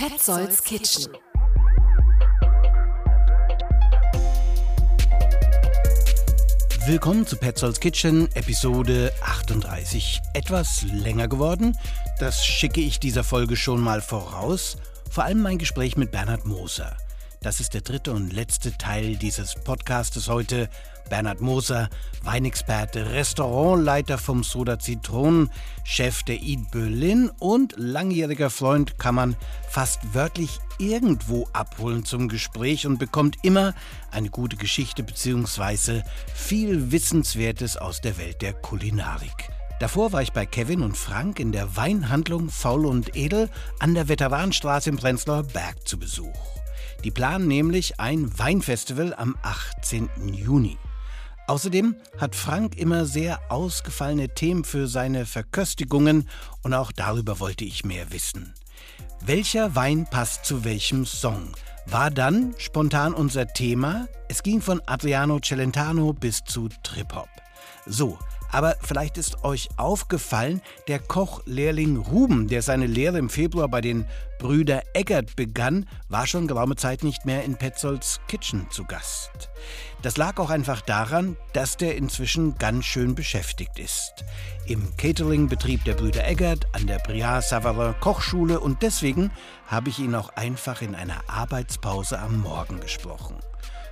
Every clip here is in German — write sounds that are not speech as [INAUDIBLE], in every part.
Petzolds Kitchen. Willkommen zu Petzolds Kitchen, Episode 38. Etwas länger geworden, das schicke ich dieser Folge schon mal voraus. Vor allem mein Gespräch mit Bernhard Moser. Das ist der dritte und letzte Teil dieses Podcastes heute. Bernhard Moser, Weinexperte, Restaurantleiter vom Soda Zitronen, Chef der Eat Berlin und langjähriger Freund kann man fast wörtlich irgendwo abholen zum Gespräch und bekommt immer eine gute Geschichte bzw. viel Wissenswertes aus der Welt der Kulinarik. Davor war ich bei Kevin und Frank in der Weinhandlung Faul und Edel an der Veteranenstraße im Prenzlauer Berg zu Besuch. Die planen nämlich ein Weinfestival am 18. Juni. Außerdem hat Frank immer sehr ausgefallene Themen für seine Verköstigungen und auch darüber wollte ich mehr wissen. Welcher Wein passt zu welchem Song? War dann spontan unser Thema. Es ging von Adriano Celentano bis zu Trip-Hop. So, aber vielleicht ist euch aufgefallen, der Kochlehrling Ruben, der seine Lehre im Februar bei den Brüder Eggert begann, war schon geraume Zeit nicht mehr in Petzolds Kitchen zu Gast. Das lag auch einfach daran, dass der inzwischen ganz schön beschäftigt ist. Im Cateringbetrieb der Brüder Eggert an der Briard Savarin Kochschule und deswegen habe ich ihn auch einfach in einer Arbeitspause am Morgen gesprochen.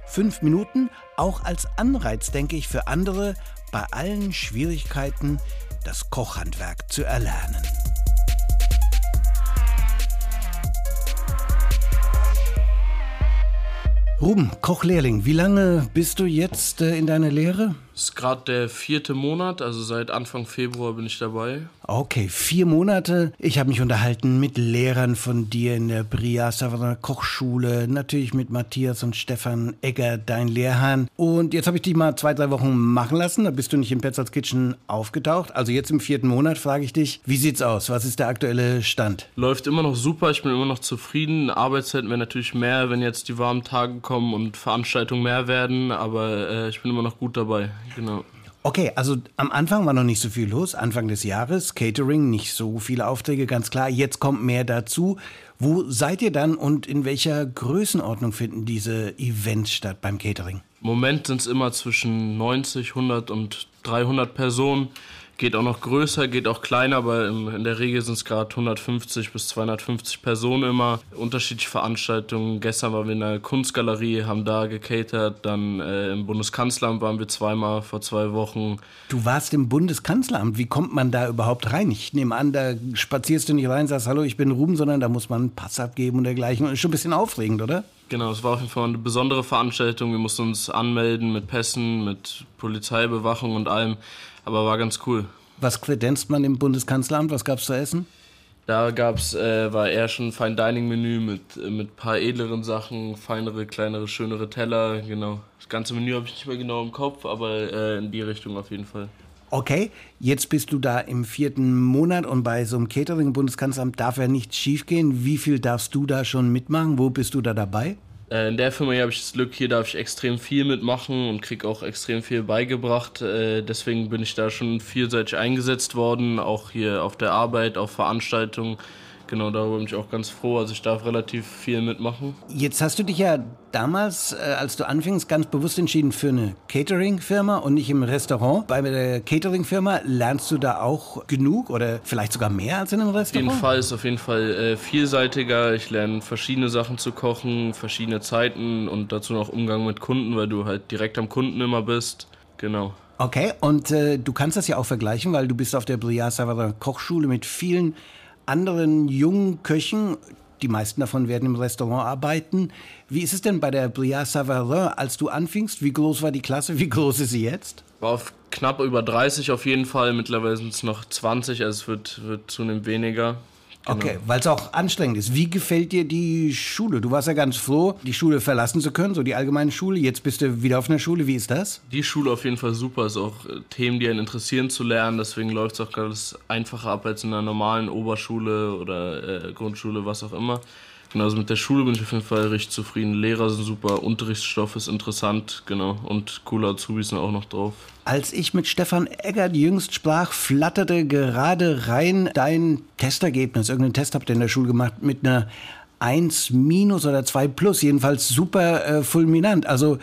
Fünf Minuten, auch als Anreiz, denke ich, für andere, bei allen Schwierigkeiten das Kochhandwerk zu erlernen. Ruben, Kochlehrling, wie lange bist du jetzt äh, in deiner Lehre? Das ist gerade der vierte Monat, also seit Anfang Februar bin ich dabei. Okay, vier Monate. Ich habe mich unterhalten mit Lehrern von dir in der Bria Savana Kochschule, natürlich mit Matthias und Stefan Egger, dein Lehrherrn. Und jetzt habe ich dich mal zwei, drei Wochen machen lassen. Da bist du nicht im Petzolds Kitchen aufgetaucht. Also jetzt im vierten Monat frage ich dich, wie sieht's aus? Was ist der aktuelle Stand? Läuft immer noch super, ich bin immer noch zufrieden. Arbeitszeiten wäre natürlich mehr, wenn jetzt die warmen Tage kommen und Veranstaltungen mehr werden, aber äh, ich bin immer noch gut dabei genau. Okay, also am Anfang war noch nicht so viel los, Anfang des Jahres, Catering, nicht so viele Aufträge, ganz klar. Jetzt kommt mehr dazu. Wo seid ihr dann und in welcher Größenordnung finden diese Events statt beim Catering? Im Moment sind es immer zwischen 90, 100 und 300 Personen. Geht auch noch größer, geht auch kleiner, aber in der Regel sind es gerade 150 bis 250 Personen immer. Unterschiedliche Veranstaltungen. Gestern waren wir in der Kunstgalerie, haben da gecatert. Dann äh, im Bundeskanzleramt waren wir zweimal vor zwei Wochen. Du warst im Bundeskanzleramt. Wie kommt man da überhaupt rein? Ich nehme an, da spazierst du nicht rein sagst, hallo, ich bin Ruben, sondern da muss man einen Pass abgeben und dergleichen. Und ist schon ein bisschen aufregend, oder? Genau, es war auf jeden Fall eine besondere Veranstaltung. Wir mussten uns anmelden mit Pässen, mit Polizeibewachung und allem aber war ganz cool. Was kredenzt man im Bundeskanzleramt? Was gab es zu essen? Da gab's, äh, war eher schon ein Fine Dining Menü mit äh, mit paar edleren Sachen, feinere, kleinere, schönere Teller, genau. Das ganze Menü habe ich nicht mehr genau im Kopf, aber äh, in die Richtung auf jeden Fall. Okay, jetzt bist du da im vierten Monat und bei so einem Catering im Bundeskanzleramt darf ja nichts schiefgehen. Wie viel darfst du da schon mitmachen? Wo bist du da dabei? Äh, in der Firma habe ich das Glück, hier darf ich extrem viel mitmachen und kriege auch extrem viel beigebracht. Äh, deswegen bin ich da schon vielseitig eingesetzt worden, auch hier auf der Arbeit, auf Veranstaltungen genau, darüber bin ich auch ganz froh. Also ich darf relativ viel mitmachen. Jetzt hast du dich ja damals, äh, als du anfingst, ganz bewusst entschieden für eine Catering-Firma und nicht im Restaurant. Bei der Catering-Firma lernst du da auch genug oder vielleicht sogar mehr als in einem Restaurant? Auf jeden Fall ist auf jeden Fall äh, vielseitiger. Ich lerne verschiedene Sachen zu kochen, verschiedene Zeiten und dazu noch Umgang mit Kunden, weil du halt direkt am Kunden immer bist. Genau. Okay, und äh, du kannst das ja auch vergleichen, weil du bist auf der Briard Savarin Kochschule mit vielen anderen jungen Köchen, die meisten davon werden im Restaurant arbeiten. Wie ist es denn bei der Briard Savarin, als du anfingst? Wie groß war die Klasse? Wie groß ist sie jetzt? War auf knapp über 30 auf jeden Fall. Mittlerweile sind es noch 20, also es wird, wird zunehmend weniger. Genau. Okay, weil es auch anstrengend ist. Wie gefällt dir die Schule? Du warst ja ganz froh, die Schule verlassen zu können, so die allgemeine Schule. Jetzt bist du wieder auf einer Schule. Wie ist das? Die Schule auf jeden Fall super. Ist auch äh, Themen, die einen interessieren zu lernen. Deswegen läuft es auch ganz einfacher ab als in einer normalen Oberschule oder äh, Grundschule, was auch immer. Genau, also mit der Schule bin ich auf jeden Fall richtig zufrieden. Lehrer sind super, Unterrichtsstoff ist interessant, genau. Und coole Azubis sind auch noch drauf. Als ich mit Stefan Eggert jüngst sprach, flatterte gerade rein dein Testergebnis. Irgendeinen Test habt ihr in der Schule gemacht mit einer 1 minus oder 2 plus, jedenfalls super äh, fulminant. Also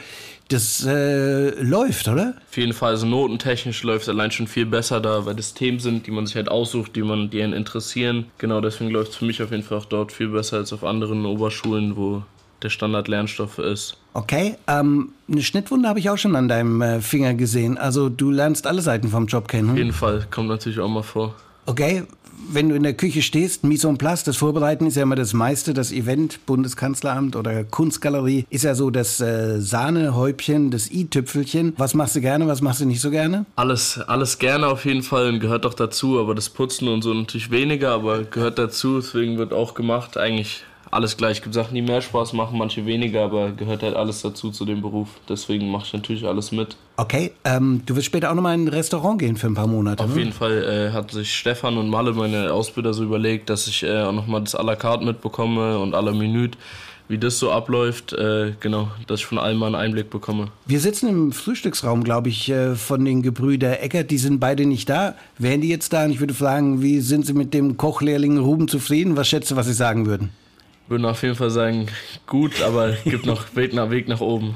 das äh, läuft, oder? Auf jeden Fall, also notentechnisch läuft es allein schon viel besser da, weil das Themen sind, die man sich halt aussucht, die man die einen interessieren. Genau deswegen läuft es für mich auf jeden Fall auch dort viel besser als auf anderen Oberschulen, wo der Standard-Lernstoff ist. Okay, ähm, eine Schnittwunde habe ich auch schon an deinem äh, Finger gesehen. Also du lernst alle Seiten vom Job kennen. Hm? Auf jeden Fall, kommt natürlich auch mal vor. Okay, wenn du in der Küche stehst, Mise en place, das Vorbereiten ist ja immer das meiste. Das Event, Bundeskanzleramt oder Kunstgalerie ist ja so das äh, Sahnehäubchen, das i-Tüpfelchen. Was machst du gerne, was machst du nicht so gerne? Alles, alles gerne auf jeden Fall und gehört doch dazu. Aber das Putzen und so natürlich weniger, aber gehört dazu. Deswegen wird auch gemacht. Eigentlich alles gleich. Es gibt Sachen, die mehr Spaß machen, manche weniger, aber gehört halt alles dazu zu dem Beruf. Deswegen mache ich natürlich alles mit. Okay, ähm, du wirst später auch nochmal in ein Restaurant gehen für ein paar Monate. Auf ne? jeden Fall äh, hat sich Stefan und Malle, meine Ausbilder, so überlegt, dass ich äh, auch nochmal das à la carte mitbekomme und à la minute wie das so abläuft, äh, genau, dass ich von allem mal einen Einblick bekomme. Wir sitzen im Frühstücksraum, glaube ich, äh, von den Gebrüder Eckert. Die sind beide nicht da. Wären die jetzt da? Und ich würde fragen, wie sind sie mit dem Kochlehrling Ruben zufrieden? Was schätzt du, was sie sagen würden? Würde auf jeden Fall sagen, gut, aber gibt noch Weg nach, Weg nach oben.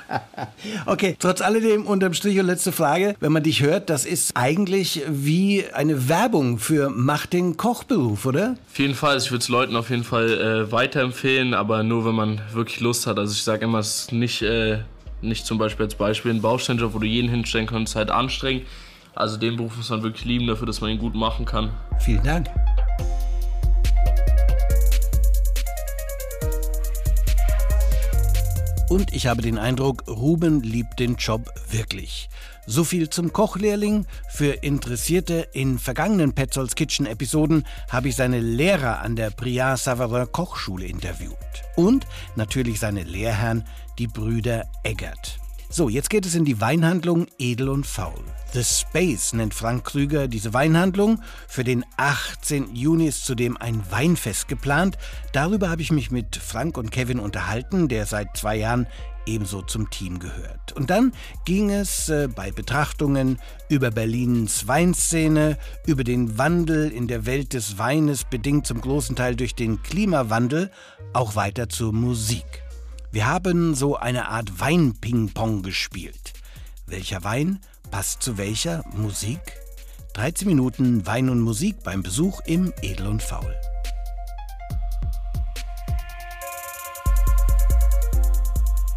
[LAUGHS] okay, trotz alledem unterm Strich und letzte Frage. Wenn man dich hört, das ist eigentlich wie eine Werbung für Mach den Kochberuf, oder? Auf jeden Fall, ich würde es Leuten auf jeden Fall äh, weiterempfehlen, aber nur, wenn man wirklich Lust hat. Also ich sage immer, es ist nicht, äh, nicht zum Beispiel als Beispiel ein Bausteinjob, wo du jeden hinstellen kannst, halt anstrengend. Also den Beruf muss man wirklich lieben dafür, dass man ihn gut machen kann. Vielen Dank. Und ich habe den Eindruck, Ruben liebt den Job wirklich. So viel zum Kochlehrling. Für Interessierte in vergangenen Petzolds Kitchen Episoden habe ich seine Lehrer an der Briard Savarin Kochschule interviewt. Und natürlich seine Lehrherren, die Brüder Eggert. So, jetzt geht es in die Weinhandlung Edel und Faul. The Space nennt Frank Krüger diese Weinhandlung. Für den 18. Juni ist zudem ein Weinfest geplant. Darüber habe ich mich mit Frank und Kevin unterhalten, der seit zwei Jahren ebenso zum Team gehört. Und dann ging es äh, bei Betrachtungen über Berlins Weinszene, über den Wandel in der Welt des Weines, bedingt zum großen Teil durch den Klimawandel, auch weiter zur Musik. Wir haben so eine Art Wein-Ping-Pong gespielt. Welcher Wein passt zu welcher Musik? 13 Minuten Wein und Musik beim Besuch im Edel und Faul.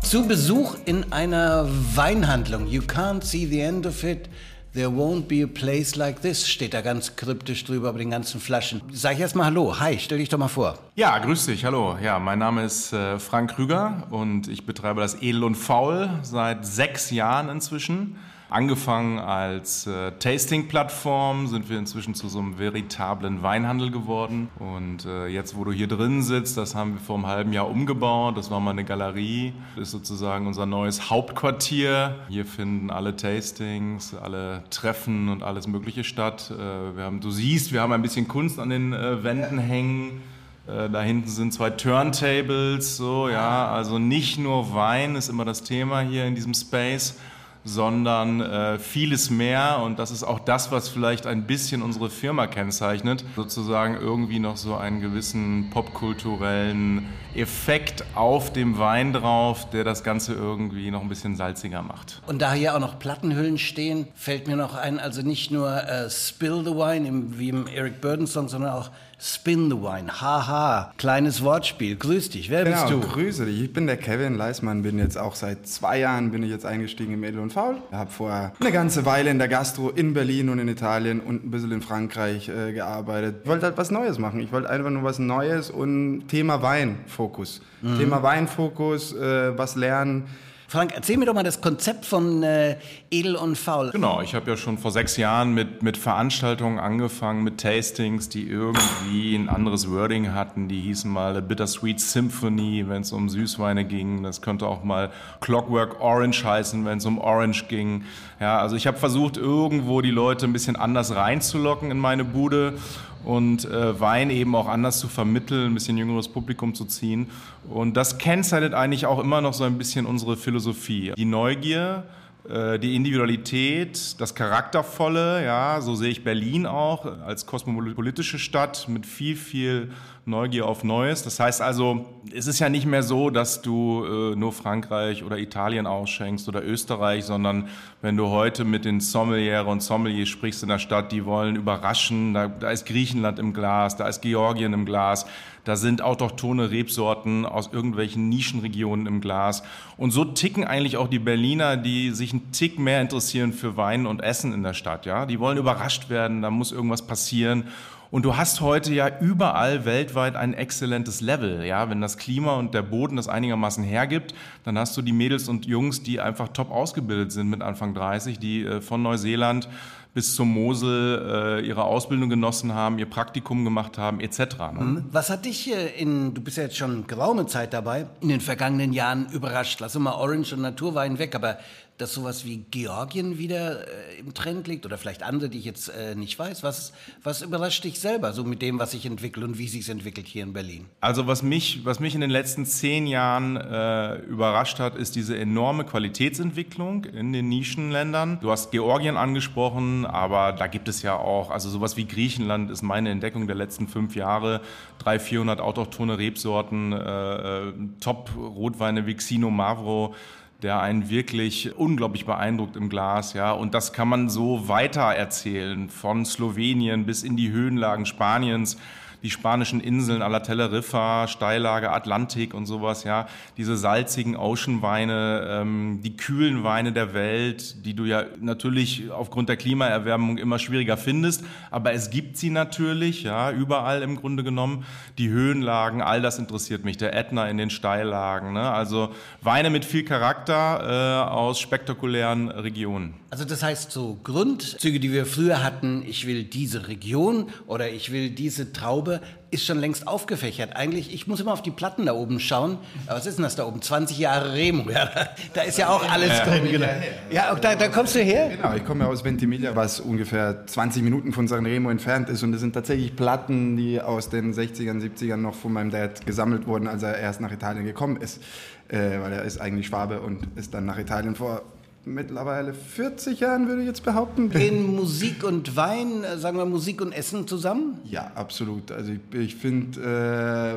Zu Besuch in einer Weinhandlung. You can't see the end of it. There won't be a place like this, steht da ganz kryptisch drüber über den ganzen Flaschen. Sag ich erstmal Hallo. Hi, stell dich doch mal vor. Ja, grüß dich. Hallo. Ja, mein Name ist äh, Frank Krüger und ich betreibe das Edel und Faul seit sechs Jahren inzwischen. Angefangen als äh, Tasting-Plattform sind wir inzwischen zu so einem veritablen Weinhandel geworden. Und äh, jetzt, wo du hier drin sitzt, das haben wir vor einem halben Jahr umgebaut. Das war mal eine Galerie. Das ist sozusagen unser neues Hauptquartier. Hier finden alle Tastings, alle Treffen und alles Mögliche statt. Äh, wir haben, du siehst, wir haben ein bisschen Kunst an den äh, Wänden hängen. Äh, da hinten sind zwei Turntables, so ja, also nicht nur Wein ist immer das Thema hier in diesem Space, sondern äh, vieles mehr. Und das ist auch das, was vielleicht ein bisschen unsere Firma kennzeichnet. Sozusagen irgendwie noch so einen gewissen popkulturellen Effekt auf dem Wein drauf, der das Ganze irgendwie noch ein bisschen salziger macht. Und da hier auch noch Plattenhüllen stehen, fällt mir noch ein, also nicht nur äh, Spill the Wine im, wie im Eric Burden Song, sondern auch Spin the Wine. Haha, kleines Wortspiel. Grüß dich, wer genau, bist du? grüße dich. Ich bin der Kevin Leismann, bin jetzt auch seit zwei Jahren bin ich jetzt eingestiegen im Edel und Faul. Ich habe vorher eine ganze Weile in der Gastro in Berlin und in Italien und ein bisschen in Frankreich äh, gearbeitet. Ich wollte halt was Neues machen. Ich wollte einfach nur was Neues und Thema Weinfokus. Mhm. Thema Weinfokus, äh, was lernen. Frank, erzähl mir doch mal das Konzept von äh, Edel und Faul. Genau, ich habe ja schon vor sechs Jahren mit, mit Veranstaltungen angefangen, mit Tastings, die irgendwie ein anderes Wording hatten. Die hießen mal A Bittersweet Symphony, wenn es um Süßweine ging. Das könnte auch mal Clockwork Orange heißen, wenn es um Orange ging. Ja, also ich habe versucht, irgendwo die Leute ein bisschen anders reinzulocken in meine Bude und äh, Wein eben auch anders zu vermitteln, ein bisschen jüngeres Publikum zu ziehen. Und das kennzeichnet eigentlich auch immer noch so ein bisschen unsere Philosophie. Die Neugier, äh, die Individualität, das Charaktervolle, ja, so sehe ich Berlin auch als kosmopolitische Stadt mit viel, viel Neugier auf Neues. Das heißt also, es ist ja nicht mehr so, dass du äh, nur Frankreich oder Italien ausschenkst oder Österreich, sondern wenn du heute mit den Sommeliere und Sommeliers sprichst in der Stadt, die wollen überraschen. Da, da ist Griechenland im Glas, da ist Georgien im Glas, da sind autochtone Rebsorten aus irgendwelchen Nischenregionen im Glas. Und so ticken eigentlich auch die Berliner, die sich einen Tick mehr interessieren für Wein und Essen in der Stadt. Ja, die wollen überrascht werden, da muss irgendwas passieren. Und du hast heute ja überall weltweit ein exzellentes Level. Ja, wenn das Klima und der Boden das einigermaßen hergibt, dann hast du die Mädels und Jungs, die einfach top ausgebildet sind mit Anfang 30, die äh, von Neuseeland bis zur Mosel äh, ihre Ausbildung genossen haben, ihr Praktikum gemacht haben, etc. Ne? Mhm. Was hat dich in, du bist ja jetzt schon geraume Zeit dabei, in den vergangenen Jahren überrascht? Lass mal Orange und Naturwein weg, aber dass sowas wie Georgien wieder äh, im Trend liegt oder vielleicht andere, die ich jetzt äh, nicht weiß. Was, was überrascht dich selber so mit dem, was sich entwickelt und wie sich entwickelt hier in Berlin? Also was mich, was mich in den letzten zehn Jahren äh, überrascht hat, ist diese enorme Qualitätsentwicklung in den Nischenländern. Du hast Georgien angesprochen, aber da gibt es ja auch, also sowas wie Griechenland ist meine Entdeckung der letzten fünf Jahre. 300, 400 autochtone Rebsorten, äh, äh, Top-Rotweine wie Xino Mavro der einen wirklich unglaublich beeindruckt im Glas, ja. Und das kann man so weiter erzählen, von Slowenien bis in die Höhenlagen Spaniens die spanischen Inseln à la Teneriffa, Steillage, Atlantik und sowas, ja, diese salzigen Ocean-Weine, ähm, die kühlen Weine der Welt, die du ja natürlich aufgrund der Klimaerwärmung immer schwieriger findest, aber es gibt sie natürlich, ja, überall im Grunde genommen. Die Höhenlagen, all das interessiert mich, der Ätna in den Steillagen, ne? also Weine mit viel Charakter äh, aus spektakulären Regionen. Also das heißt so Grundzüge, die wir früher hatten, ich will diese Region oder ich will diese Traube, ist schon längst aufgefächert. Eigentlich, ich muss immer auf die Platten da oben schauen. Aber was ist denn das da oben? 20 Jahre Remo. [LAUGHS] Ja, da ist ja auch alles ja, drin. Genau. Ja, da, da, kommst du her? Genau, ich komme aus Ventimiglia, was ungefähr 20 Minuten von San Remo entfernt ist. Und das sind tatsächlich Platten, die aus den 60ern, 70ern noch von meinem Dad gesammelt wurden, als er erst nach Italien gekommen ist. Äh, weil er ist eigentlich Schwabe und ist dann nach Italien vor mittlerweile 40 Jahren, würde ich jetzt behaupten. Gehen Musik und Wein, äh, sagen wir Musik und Essen zusammen? Ja, absolut. Also ich, ich finde,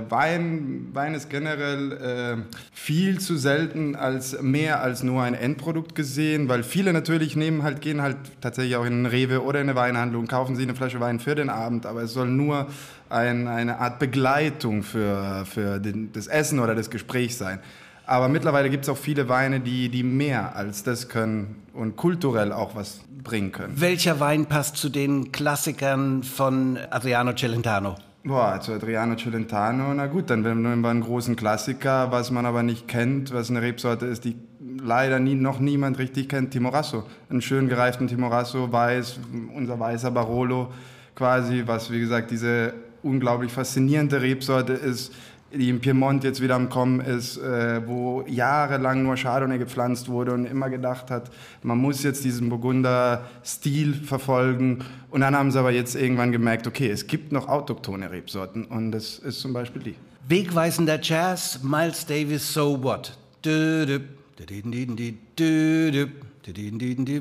äh, Wein, Wein ist generell äh, viel zu selten als mehr als nur ein Endprodukt gesehen, weil viele natürlich nehmen halt, gehen halt tatsächlich auch in einen Rewe oder in eine Weinhandlung, kaufen sie eine Flasche Wein für den Abend, aber es soll nur ein, eine Art Begleitung für, für den, das Essen oder das Gespräch sein. Aber mittlerweile gibt es auch viele Weine, die, die mehr als das können und kulturell auch was bringen können. Welcher Wein passt zu den Klassikern von Adriano Celentano? Boah, zu Adriano Celentano, na gut, dann nehmen wir einen großen Klassiker, was man aber nicht kennt, was eine Rebsorte ist, die leider nie, noch niemand richtig kennt, Timorasso. Einen schön gereiften Timorasso, weiß, unser weißer Barolo quasi, was wie gesagt diese unglaublich faszinierende Rebsorte ist, die im Piemont jetzt wieder am Kommen ist, äh, wo jahrelang nur Chardonnay gepflanzt wurde und immer gedacht hat, man muss jetzt diesen Burgunder-Stil verfolgen. Und dann haben sie aber jetzt irgendwann gemerkt, okay, es gibt noch autochtone Rebsorten und das ist zum Beispiel die. Wegweisender Jazz, Miles Davis, So What? Dö, dö,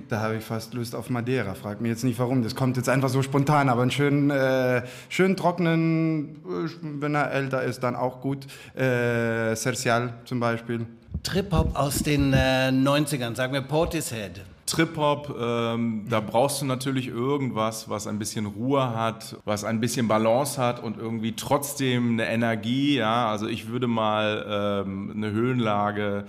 da habe ich fast Lust auf Madeira. Frag mich jetzt nicht warum. Das kommt jetzt einfach so spontan, aber einen schönen, äh, schönen trockenen, äh, wenn er älter ist, dann auch gut. Äh, Cercial zum Beispiel. Trip-Hop aus den äh, 90ern, sagen wir Portishead. Trip-Hop, ähm, da brauchst du natürlich irgendwas, was ein bisschen Ruhe hat, was ein bisschen Balance hat und irgendwie trotzdem eine Energie. Ja, also ich würde mal ähm, eine Höhenlage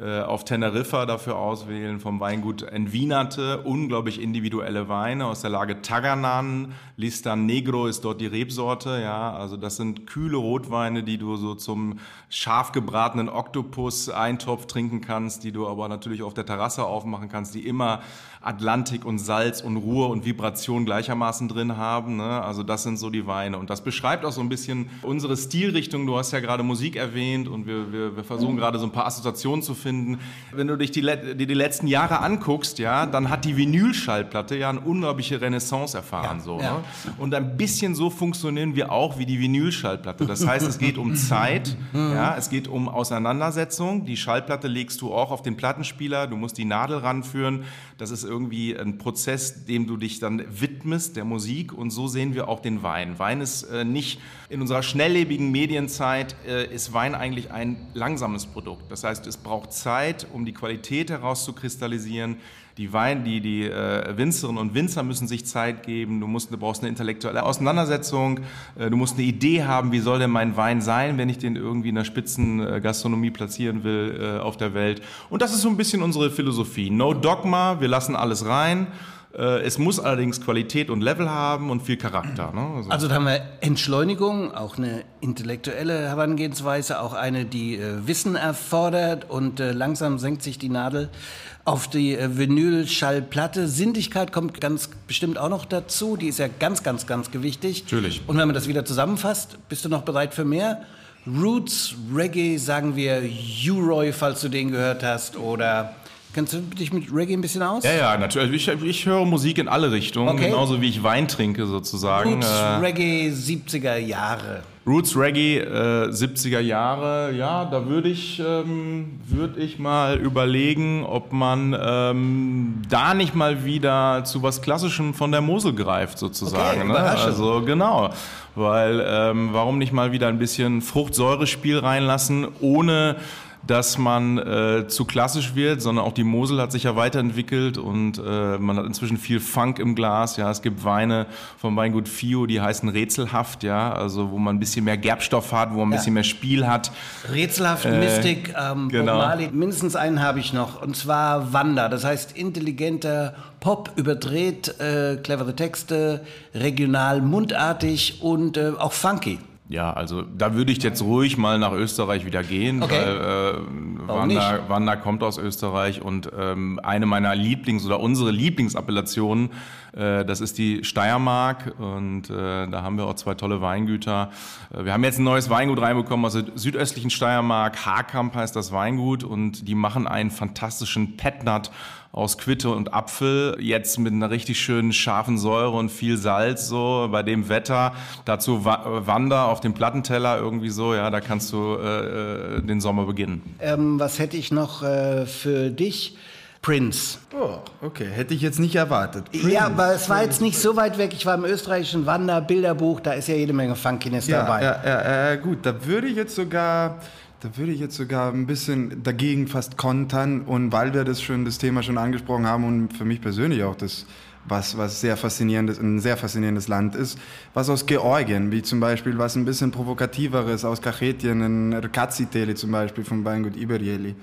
äh, auf Teneriffa dafür auswählen, vom Weingut Envinate, unglaublich individuelle Weine aus der Lage Taganan, Listan Negro ist dort die Rebsorte, ja, also das sind kühle Rotweine, die du so zum scharf gebratenen Oktopus-Eintopf trinken kannst, die du aber natürlich auf der Terrasse aufmachen kannst, die immer Atlantik und Salz und Ruhe und Vibration gleichermaßen drin haben. Ne? Also das sind so die Weine. Und das beschreibt auch so ein bisschen unsere Stilrichtung. Du hast ja gerade Musik erwähnt und wir, wir, wir versuchen gerade so ein paar Assoziationen zu finden. Wenn du dich die, die, die letzten Jahre anguckst, ja, dann hat die Vinylschallplatte ja eine unglaubliche Renaissance erfahren. Ja, so, ja. Ne? Und ein bisschen so funktionieren wir auch wie die Vinylschallplatte. Das heißt, es geht um [LAUGHS] Zeit, ja, es geht um Auseinandersetzung. Die Schallplatte legst du auch auf den Plattenspieler, du musst die Nadel ranführen. Das ist irgendwie ein Prozess, dem du dich dann widmest, der Musik. Und so sehen wir auch den Wein. Wein ist äh, nicht in unserer schnelllebigen Medienzeit, äh, ist Wein eigentlich ein langsames Produkt. Das heißt, es braucht Zeit, um die Qualität herauszukristallisieren. Die Wein, die, die äh, Winzerinnen und Winzer müssen sich Zeit geben. Du, musst, du brauchst eine intellektuelle Auseinandersetzung. Äh, du musst eine Idee haben, wie soll denn mein Wein sein, wenn ich den irgendwie in der Spitzengastronomie platzieren will äh, auf der Welt. Und das ist so ein bisschen unsere Philosophie. No Dogma, wir lassen alles rein. Äh, Es muss allerdings Qualität und Level haben und viel Charakter. Ne? Also, Also da haben wir Entschleunigung, auch eine intellektuelle Herangehensweise, auch eine, die äh, Wissen erfordert und äh, langsam senkt sich die Nadel auf die äh, Vinylschallplatte. Sindigkeit kommt ganz bestimmt auch noch dazu, die ist ja ganz, ganz, ganz gewichtig. Natürlich. Und wenn man das wieder zusammenfasst, bist du noch bereit für mehr? Roots, Reggae, sagen wir U-Roy, falls du den gehört hast, oder kennst du dich mit Reggae ein bisschen aus? ja, ja, natürlich. Ich, ich höre Musik in alle Richtungen, Okay. genauso wie ich Wein trinke sozusagen. Roots, Äh, Reggae, 70er Jahre. Roots Reggae, äh, 70er Jahre, ja, da würde ich, ähm, würd ich mal überlegen, ob man ähm, da nicht mal wieder zu was Klassischem von der Mosel greift, sozusagen. Okay, ne? Also genau, weil ähm, warum nicht mal wieder ein bisschen Fruchtsäurespiel reinlassen, ohne dass man äh, zu klassisch wird, sondern auch die Mosel hat sich ja weiterentwickelt und äh, man hat inzwischen viel Funk im Glas. Ja, es gibt Weine vom Weingut Fio, die heißen rätselhaft, ja, also wo man ein bisschen mehr Gerbstoff hat, wo man ein Ja. bisschen mehr Spiel hat. Rätselhaft, Mystik, ähm, genau. Marley. Mindestens einen habe ich noch, und zwar Wanda. Das heißt intelligenter Pop, überdreht, äh, clevere Texte, regional, mundartig und äh, auch funky. Ja, also da würde ich jetzt ruhig mal nach Österreich wieder gehen, Okay. weil äh, Wanda? Wanda kommt aus Österreich und ähm, eine meiner Lieblings- oder unsere Lieblingsappellationen, äh, das ist die Steiermark und äh, da haben wir auch zwei tolle Weingüter. Äh, wir haben jetzt ein neues Weingut reinbekommen aus der südöstlichen Steiermark, Haarkamp heißt das Weingut und die machen einen fantastischen Petnat aus Quitte und Apfel, jetzt mit einer richtig schönen scharfen Säure und viel Salz so bei dem Wetter. Dazu Wa Wander auf dem Plattenteller irgendwie so, ja, da kannst du äh, äh, den Sommer beginnen. Ähm, was hätte ich noch äh, für dich? Prince. Oh, okay, hätte ich jetzt nicht erwartet. Ja, aber es war jetzt nicht so weit weg. Ich war im österreichischen Wanderbilderbuch, da ist ja jede Menge Funkiness Ja, dabei. ja, ja, ja, gut, da würde ich jetzt sogar, da würde ich jetzt sogar ein bisschen dagegen fast kontern. Und weil wir das schon, das Thema schon angesprochen haben und für mich persönlich auch das, was, was sehr faszinierendes, ein sehr faszinierendes Land ist, was aus Georgien, wie zum Beispiel was ein bisschen provokativeres aus Kachetien, ein Rkatsiteli zum Beispiel vom Weingut Iberieli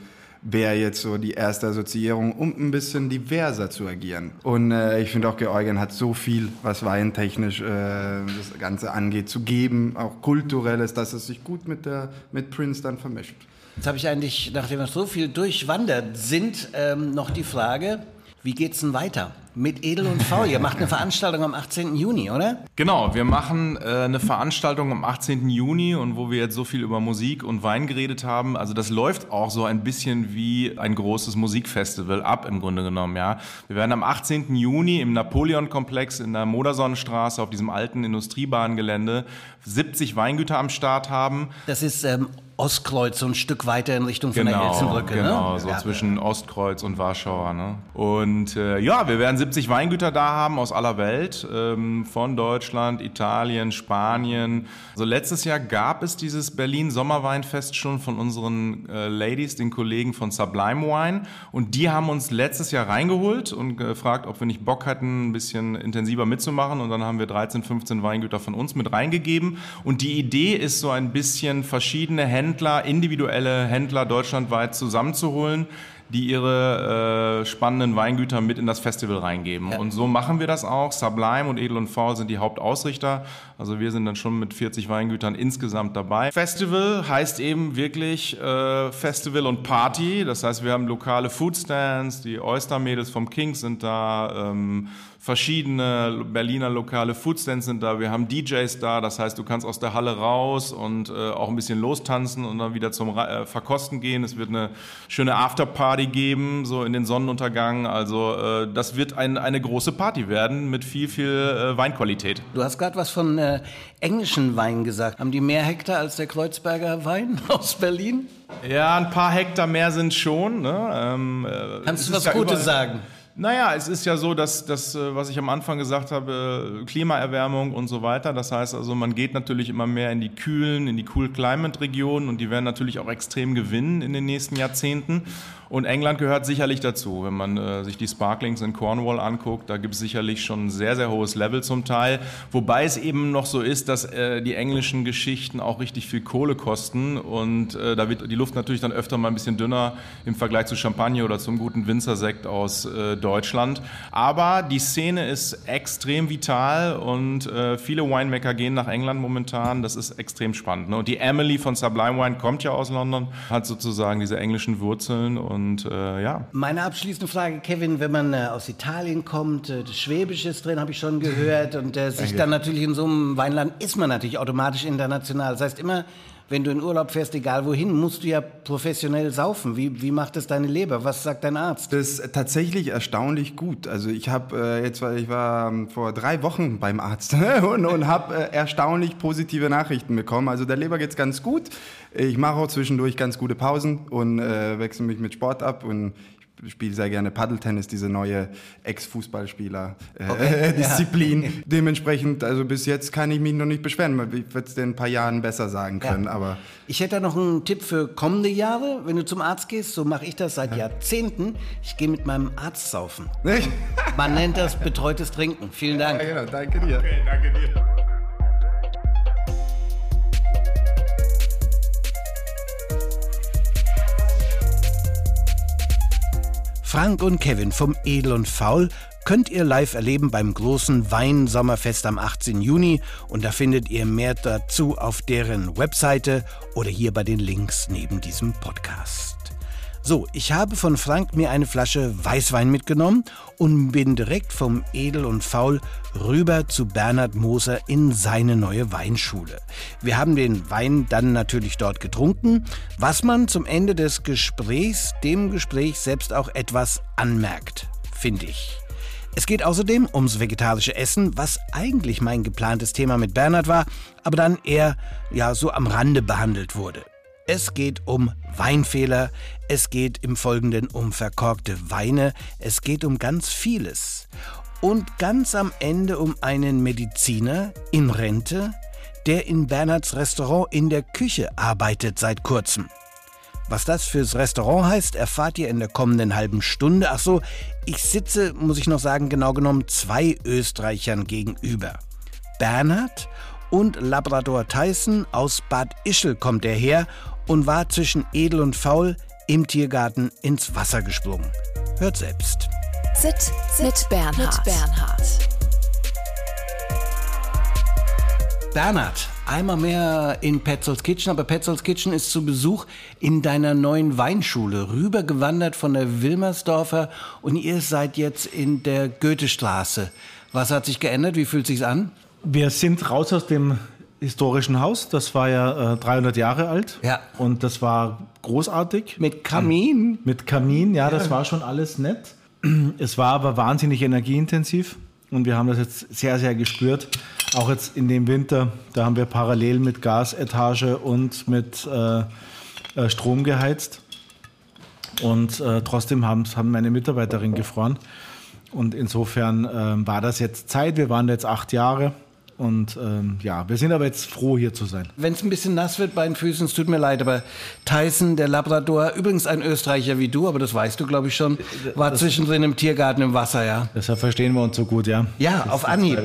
wäre jetzt so die erste Assoziierung, um ein bisschen diverser zu agieren. Und äh, ich finde auch, Georgien hat so viel, was weintechnisch äh, das Ganze angeht, zu geben, auch kulturelles, dass es sich gut mit, der, mit Prince dann vermischt. Jetzt habe ich eigentlich, nachdem wir so viel durchwandert sind, ähm, noch die Frage, wie geht's denn weiter? Mit Edel und Faul. Ihr macht eine Veranstaltung am 18. Juni, oder? Genau, wir machen äh, eine Veranstaltung am 18. Juni und wo wir jetzt so viel über Musik und Wein geredet haben, also das läuft auch so ein bisschen wie ein großes Musikfestival ab im Grunde genommen, ja. Wir werden am 18. Juni im Napoleon-Komplex in der Modersonnenstraße auf diesem alten Industriebahngelände 70 Weingüter am Start haben. Das ist ähm, Ostkreuz, so ein Stück weiter in Richtung von der Genau, Elzenbrücke. genau, ne? so Ja. zwischen Ostkreuz und Warschauer. Ne? Und äh, ja, wir werden 70 Weingüter da haben aus aller Welt, ähm, von Deutschland, Italien, Spanien. Also letztes Jahr gab es dieses Berlin Sommerweinfest schon von unseren äh, Ladies, den Kollegen von Sublime Wine. Und die haben uns letztes Jahr reingeholt und gefragt, ob wir nicht Bock hatten, ein bisschen intensiver mitzumachen. Und dann haben wir 13, 15 Weingüter von uns mit reingegeben. Und die Idee ist so ein bisschen verschiedene Händler, individuelle Händler deutschlandweit zusammenzuholen, die ihre äh, spannenden Weingüter mit in das Festival reingeben. Und so machen wir das auch. Sublime und Edel und Faul sind die Hauptausrichter. Also wir sind dann schon mit 40 Weingütern insgesamt dabei. Festival heißt eben wirklich äh, Festival und Party. Das heißt, wir haben lokale Foodstands, die Oyster-Mädels vom Kings sind da, ähm, verschiedene Berliner lokale Foodstands sind da, wir haben DJs da, das heißt, du kannst aus der Halle raus und äh, auch ein bisschen lostanzen und dann wieder zum äh, Verkosten gehen. Es wird eine schöne Afterparty geben, so in den Sonnenuntergang. Also äh, das wird ein, eine große Party werden mit viel, viel äh, Weinqualität. Du hast gerade was von äh, englischen Wein gesagt. Haben die mehr Hektar als der Kreuzberger Wein [LAUGHS] aus Berlin? Ja, ein paar Hektar mehr sind schon. Ne? Ähm, äh, Kannst du was ja Gutes sagen? Naja, es ist ja so, dass das, äh, was ich am Anfang gesagt habe, Klimaerwärmung und so weiter. Das heißt also, man geht natürlich immer mehr in die kühlen, in die Cool Climate Regionen und die werden natürlich auch extrem gewinnen in den nächsten Jahrzehnten. Und England gehört sicherlich dazu. Wenn man äh, sich die Sparklings in Cornwall anguckt, da gibt es sicherlich schon ein sehr, sehr hohes Level zum Teil. Wobei es eben noch so ist, dass äh, die englischen Geschichten auch richtig viel Kohle kosten. Und äh, da wird die Luft natürlich dann öfter mal ein bisschen dünner im Vergleich zu Champagner oder zum guten Winzersekt aus äh, Deutschland. Aber die Szene ist extrem vital und äh, viele Winemaker gehen nach England momentan. Das ist extrem spannend. Ne? Und die Emily von Sublime Wine kommt ja aus London, hat sozusagen diese englischen Wurzeln und und äh, ja. Meine abschließende Frage, Kevin, wenn man äh, aus Italien kommt, äh, das Schwäbisch ist drin, habe ich schon gehört, und äh, sich dann natürlich in so einem Weinland ist man natürlich automatisch international. Das heißt immer, wenn du in Urlaub fährst, egal wohin, musst du ja professionell saufen. Wie, wie macht es deine Leber? Was sagt dein Arzt? Das ist tatsächlich erstaunlich gut. Also ich habe äh, jetzt, ich war ähm, vor drei Wochen beim Arzt [LAUGHS] und, und habe äh, erstaunlich positive Nachrichten bekommen. Also der Leber geht's ganz gut. Ich mache auch zwischendurch ganz gute Pausen und äh, wechsle mich mit Sport ab und spiele sehr gerne Paddeltennis, diese neue Ex-Fußballspieler-Disziplin. Äh, okay. [LAUGHS] ja. [LAUGHS] Dementsprechend, also bis jetzt kann ich mich noch nicht beschweren. Ich würde es in ein paar Jahren besser sagen können. Ja. Aber ich hätte da noch einen Tipp für kommende Jahre, wenn du zum Arzt gehst. So mache ich das seit ja. Jahrzehnten. Ich gehe mit meinem Arzt saufen. Man nennt das betreutes Trinken. Vielen Dank. Ja, genau. Danke dir. Okay, danke dir. Frank und Kevin vom Edel und Faul könnt ihr live erleben beim großen Weinsommerfest am 18. Juni und da findet ihr mehr dazu auf deren Webseite oder hier bei den Links neben diesem Podcast. So, ich habe von Frank mir eine Flasche Weißwein mitgenommen und bin direkt vom Edel und Faul rüber zu Bernhard Moser in seine neue Weinschule. Wir haben den Wein dann natürlich dort getrunken, was man zum Ende des Gesprächs dem Gespräch selbst auch etwas anmerkt, finde ich. Es geht außerdem ums vegetarische Essen, was eigentlich mein geplantes Thema mit Bernhard war, aber dann eher ja so am Rande behandelt wurde. Es geht um Weinfehler, es geht im Folgenden um verkorkte Weine, es geht um ganz vieles. Und ganz am Ende um einen Mediziner in Rente, der in Bernhards Restaurant in der Küche arbeitet seit kurzem. Was das fürs Restaurant heißt, erfahrt ihr in der kommenden halben Stunde. Ach so, ich sitze, muss ich noch sagen, genau genommen zwei Österreichern gegenüber. Bernhard und Labrador Tyson aus Bad Ischl kommt er her und war zwischen edel und faul im Tiergarten ins Wasser gesprungen. Hört selbst. Sit, sit mit Bernhard. Mit Bernhard. Bernhard, einmal mehr in Petzolds Kitchen, aber Petzolds Kitchen ist zu Besuch in deiner neuen Weinschule, rübergewandert von der Wilmersdorfer und ihr seid jetzt in der Goethestraße. Was hat sich geändert? Wie fühlt sich's an? Wir sind raus aus dem historischen Haus. Das war ja äh, 300 Jahre alt. Ja. Und das war großartig. Mit Kamin? Mit Kamin, ja, ja, das war schon alles nett. [CLEARS THROAT] Es war aber wahnsinnig energieintensiv. Und wir haben das jetzt sehr, sehr gespürt. Auch jetzt in dem Winter, da haben wir parallel mit Gasetage und mit äh, äh, Strom geheizt. Und äh, trotzdem haben, haben meine Mitarbeiterinnen gefroren. Und insofern äh, war das jetzt Zeit. Wir waren jetzt acht Jahre und ähm, ja, wir sind aber jetzt froh, hier zu sein. Wenn es ein bisschen nass wird bei den Füßen, es tut mir leid, aber Tyson, der Labrador, übrigens ein Österreicher wie du, aber das weißt du, glaube ich schon, war das zwischendrin im Tiergarten im Wasser, ja. Deshalb verstehen wir uns so gut, ja. Ja, das auf Anhieb.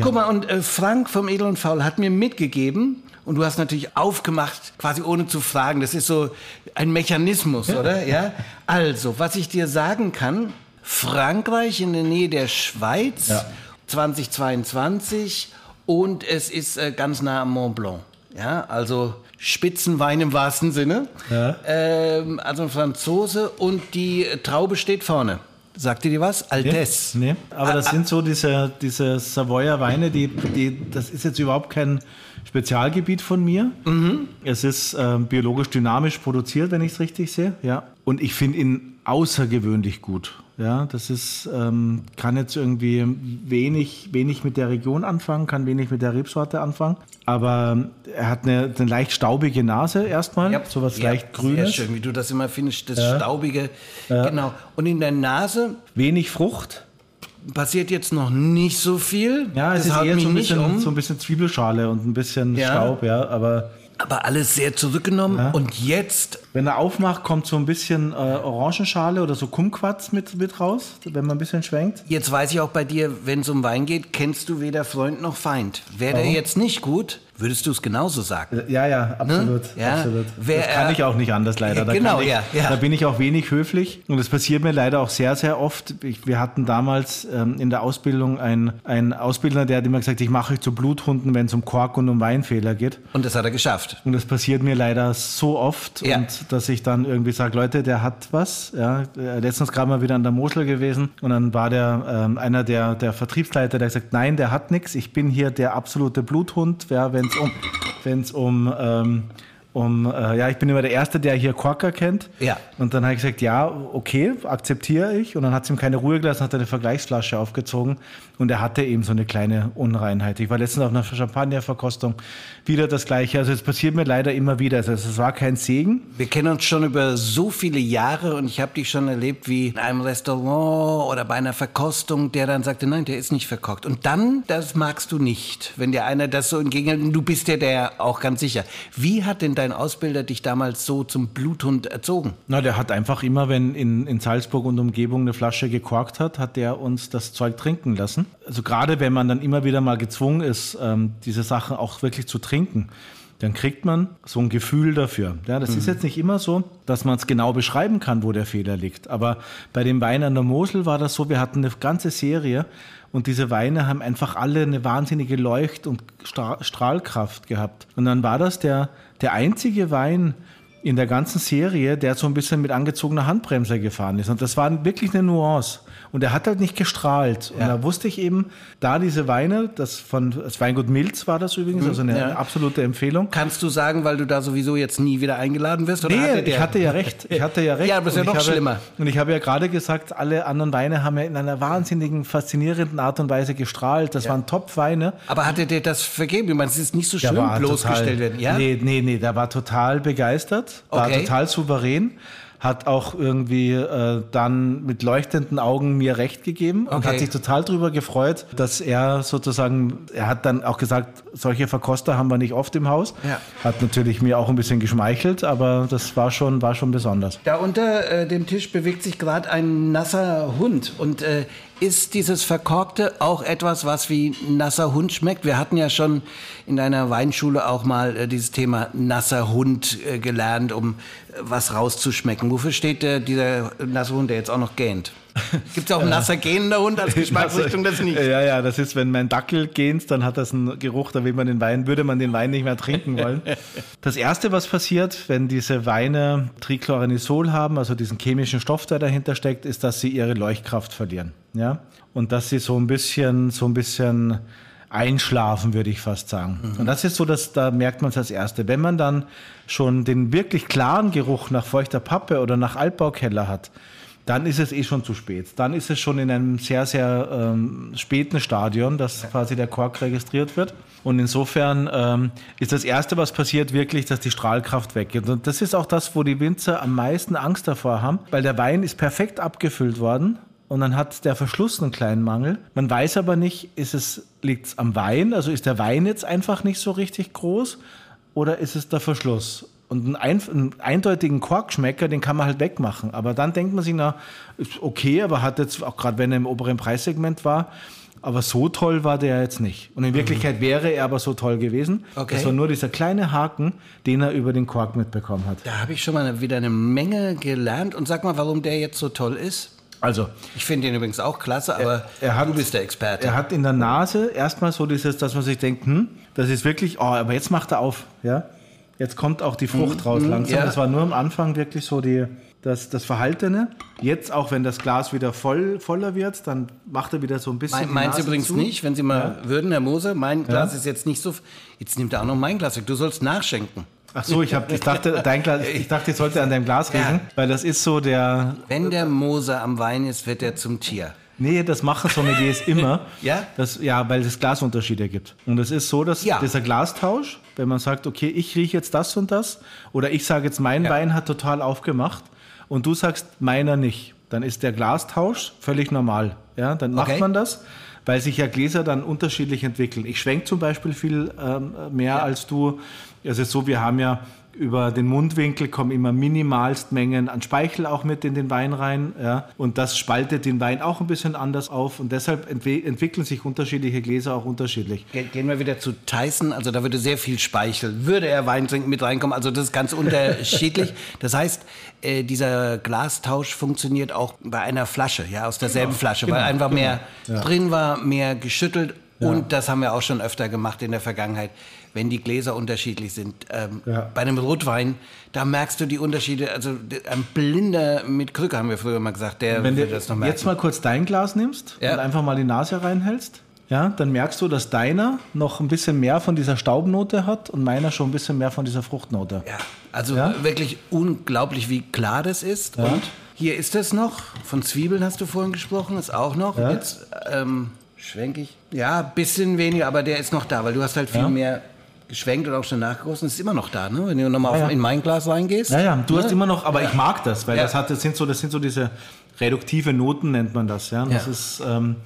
Guck mal, und äh, Frank vom Edel und Faul hat mir mitgegeben, und du hast natürlich aufgemacht, quasi ohne zu fragen. Das ist so ein Mechanismus, oder? Ja. Also, was ich dir sagen kann, Frankreich in der Nähe der Schweiz, ja. 2022 und es ist äh, ganz nah am Mont Blanc. Ja, also Spitzenwein im wahrsten Sinne. Ja. Ähm, also ein Franzose und die Traube steht vorne. Sagt ihr dir was? Altes. Nee, nee. aber das ah, sind so diese, diese Savoyer Weine, die, die, das ist jetzt überhaupt kein Spezialgebiet von mir. Mhm. Es ist äh, biologisch dynamisch produziert, wenn ich es richtig sehe. Ja. Und ich finde ihn außergewöhnlich gut. Ja, das ist, ähm, kann jetzt irgendwie wenig, wenig mit der Region anfangen, kann wenig mit der Rebsorte anfangen. Aber ähm, er hat eine, eine leicht staubige Nase erstmal, Ja. sowas Ja, leicht Grünes. Sehr schön, wie du das immer findest, das Staubige. Genau. Und in der Nase Wenig Frucht. passiert jetzt noch nicht so viel. Ja, es das ist eher so ein, bisschen, um. so ein bisschen Zwiebelschale und ein bisschen Ja. Staub, ja. Aber aber alles sehr zurückgenommen. Und jetzt, wenn er aufmacht, kommt so ein bisschen äh, Orangenschale oder so Kumquats mit, mit raus, wenn man ein bisschen schwenkt. jetzt weiß ich auch bei dir, wenn es um Wein geht, kennst du weder Freund noch Feind. Wäre der jetzt nicht gut, würdest du es genauso sagen. Ja, ja, absolut. Ne? Ja. absolut. Wer das kann er- ich auch nicht anders leider. Da Genau, ich, ja, ja. Da bin ich auch wenig höflich und das passiert mir leider auch sehr, sehr oft. Ich, wir hatten damals ähm, in der Ausbildung einen, Ausbilder, der hat immer gesagt, ich mache euch zu Bluthunden, wenn es um Kork und um Weinfehler geht. Und das hat er geschafft. Und das passiert mir leider so oft Ja. und dass ich dann irgendwie sage, Leute, der hat was. Ja, Äh, letztens gerade mal wieder an der Mosel gewesen und dann war der ähm, einer der, der Vertriebsleiter, der gesagt, nein, der hat nichts. Ich bin hier der absolute Bluthund, ja, wenn es um, wenn's um ähm, um, äh, ja, ich bin immer der Erste, der hier Korker kennt. Ja. Und dann habe ich gesagt, ja, okay, akzeptiere ich. Und dann hat es ihm keine Ruhe gelassen, hat er eine Vergleichsflasche aufgezogen und er hatte eben so eine kleine Unreinheit. Ich war letztens auf einer Champagnerverkostung, wieder das Gleiche. Also es passiert mir leider immer wieder. Also es war kein Segen. Wir kennen uns schon über so viele Jahre und ich habe dich schon erlebt wie in einem Restaurant oder bei einer Verkostung, der dann sagte, nein, der ist nicht verkocht. Und dann, das magst du nicht, wenn dir einer das so entgegenhält. Du bist ja der auch ganz sicher. Wie hat denn dein Ausbilder dich damals so zum Bluthund erzogen? Na, der hat einfach immer, wenn in, in Salzburg und Umgebung eine Flasche gekorkt hat, hat der uns das Zeug trinken lassen. Also gerade wenn man dann immer wieder mal gezwungen ist, ähm, diese Sachen auch wirklich zu trinken, dann kriegt man so ein Gefühl dafür. Ja, das ist jetzt nicht immer so, dass man es genau beschreiben kann, wo der Fehler liegt. Aber bei dem Wein an der Mosel war das so, wir hatten eine ganze Serie und diese Weine haben einfach alle eine wahnsinnige Leucht- und Stra Strahlkraft gehabt. Und dann war das der, der einzige Wein, in der ganzen Serie, der so ein bisschen mit angezogener Handbremse gefahren ist. Und das war wirklich eine Nuance. Und er hat halt nicht gestrahlt. Und da wusste ich eben, da diese Weine, das von das Weingut Milz war das übrigens, also eine, ja. absolute Empfehlung. Kannst du sagen, weil du da sowieso jetzt nie wieder eingeladen wirst? Oder Nee, hatte der- ich hatte ja recht. Ich hatte ja [LAUGHS] recht. Ja, aber ist ja Und ich noch habe, schlimmer. Und ich habe ja gerade gesagt, alle anderen Weine haben ja in einer wahnsinnigen, faszinierenden Art und Weise gestrahlt. Das waren Top-Weine. Aber hat er dir das vergeben? Ich meine, es ist nicht so schön Der bloßgestellt total, werden. Ja? Nee, nee, nee, der war total begeistert, war Okay. total souverän, hat auch irgendwie äh, dann mit leuchtenden Augen mir recht gegeben und Okay. hat sich total darüber gefreut, dass er sozusagen, er hat dann auch gesagt, solche Verkoster haben wir nicht oft im Haus. Ja. Hat natürlich mir auch ein bisschen geschmeichelt, aber das war schon, war schon besonders. Da unter äh, dem Tisch bewegt sich gerade ein nasser Hund. Und äh, ist dieses Verkorkte auch etwas, was wie nasser Hund schmeckt? Wir hatten ja schon in deiner Weinschule auch mal äh, dieses Thema nasser Hund äh, gelernt, um äh, was rauszuschmecken. Wofür steht äh, dieser nasse Hund, der jetzt auch noch gähnt? Gibt es auch einen nasser gähnender Hund als Geschmacksrichtung? [LAUGHS] Das nicht. Ja, ja, das ist, wenn mein Dackel gähnt, dann hat das einen Geruch, da will man den Wein, würde man den Wein nicht mehr trinken wollen. [LAUGHS] Das erste, was passiert, wenn diese Weine Trichloranisol haben, also diesen chemischen Stoff, der dahinter steckt, ist, dass sie ihre Leuchtkraft verlieren. Ja? Und dass sie so ein bisschen, so ein bisschen einschlafen, würde ich fast sagen. Und das ist so, dass da merkt man es als Erste. Wenn man dann schon den wirklich klaren Geruch nach feuchter Pappe oder nach Altbaukeller hat, dann ist es eh schon zu spät. Dann ist es schon in einem sehr, sehr ähm, späten Stadion, dass quasi der Kork registriert wird. Und insofern ähm, ist das Erste, was passiert, wirklich, dass die Strahlkraft weggeht. Und das ist auch das, wo die Winzer am meisten Angst davor haben, weil der Wein ist perfekt abgefüllt worden. Und dann hat der Verschluss einen kleinen Mangel. Man weiß aber nicht, ist es, liegt es am Wein? Also ist der Wein jetzt einfach nicht so richtig groß? Oder ist es der Verschluss? Und einen, ein, einen eindeutigen Korkschmecker, den kann man halt wegmachen. Aber dann denkt man sich, na, ist okay, aber hat jetzt, auch gerade wenn er im oberen Preissegment war, aber so toll war der jetzt nicht. Und in Wirklichkeit wäre er aber so toll gewesen. Okay. Das war nur dieser kleine Haken, den er über den Kork mitbekommen hat. Da habe ich schon mal wieder eine Menge gelernt. Und sag mal, warum der jetzt so toll ist. Also, Ich finde den übrigens auch klasse, aber er hat- du bist der Experte. Er hat in der Nase erstmal so dieses, dass man sich denkt, hm, das ist wirklich, oh, aber jetzt macht er auf, ja. Jetzt kommt auch die Frucht raus langsam. Mhm. ja. Das war nur am Anfang wirklich so die, das, das Verhaltene. Jetzt auch, wenn das Glas wieder voll, voller wird, dann macht er wieder so ein bisschen. Mein, meins übrigens zu. nicht, wenn Sie mal würden, Herr Moser. Mein Glas ist jetzt nicht so. Jetzt nimmt er auch noch mein Glas weg. Du sollst nachschenken. Ach so, ich, hab, ich, dachte, dein Glas, ich dachte, ich sollte an deinem Glas riechen, weil das ist so der. Wenn der Moser am Wein ist, wird er zum Tier. Nee, das machen Sommeliers [LAUGHS] immer. Ja? Das, ja, weil es Glasunterschiede gibt. Und es ist so, dass Ja. dieser Glastausch, wenn man sagt, okay, ich rieche jetzt das und das, oder ich sage jetzt, mein Ja. Wein hat total aufgemacht und du sagst, meiner nicht, dann ist der Glastausch völlig normal. Ja, dann macht Okay. man das, weil sich ja Gläser dann unterschiedlich entwickeln. Ich schwenke zum Beispiel viel ähm, mehr als du. Es ist so, wir haben ja über den Mundwinkel kommen immer minimalst Mengen an Speichel auch mit in den Wein rein. Ja. Und das spaltet den Wein auch ein bisschen anders auf. Und deshalb entwi entwickeln sich unterschiedliche Gläser auch unterschiedlich. Ge- Gehen wir wieder zu Tyson. Also da würde sehr viel Speichel, würde er Wein trinken, mit reinkommen. Also das ist ganz unterschiedlich. [LAUGHS] Das heißt, äh, dieser Glastausch funktioniert auch bei einer Flasche, ja, aus derselben Flasche, weil einfach mehr drin war, mehr geschüttelt. Und das haben wir auch schon öfter gemacht in der Vergangenheit, wenn die Gläser unterschiedlich sind. Ähm, Ja. Bei einem Rotwein, da merkst du die Unterschiede. Also ein Blinder mit Krücke, haben wir früher mal gesagt, der Wenn du würde das noch merken. jetzt mal kurz dein Glas nimmst Ja. und einfach mal die Nase reinhältst, ja, dann merkst du, dass deiner noch ein bisschen mehr von dieser Staubnote hat und meiner schon ein bisschen mehr von dieser Fruchtnote. Ja, also Ja? wirklich unglaublich, wie klar das ist. Und hier ist es noch. Von Zwiebeln hast du vorhin gesprochen, ist auch noch. Ja. Jetzt ähm, schwenke ich. Ja, ein bisschen weniger, aber der ist noch da, weil du hast halt viel Ja. mehr geschwenkt und auch schon nachgegossen. Ist immer noch da, ne? Wenn du nochmal Ja, ja. in mein Glas reingehst. Ja, ja, du ne? hast immer noch, aber ich mag das, weil Ja. das hat, das sind so, das sind so diese reduktive Noten nennt man das, ja. Das Ja. ist, ähm,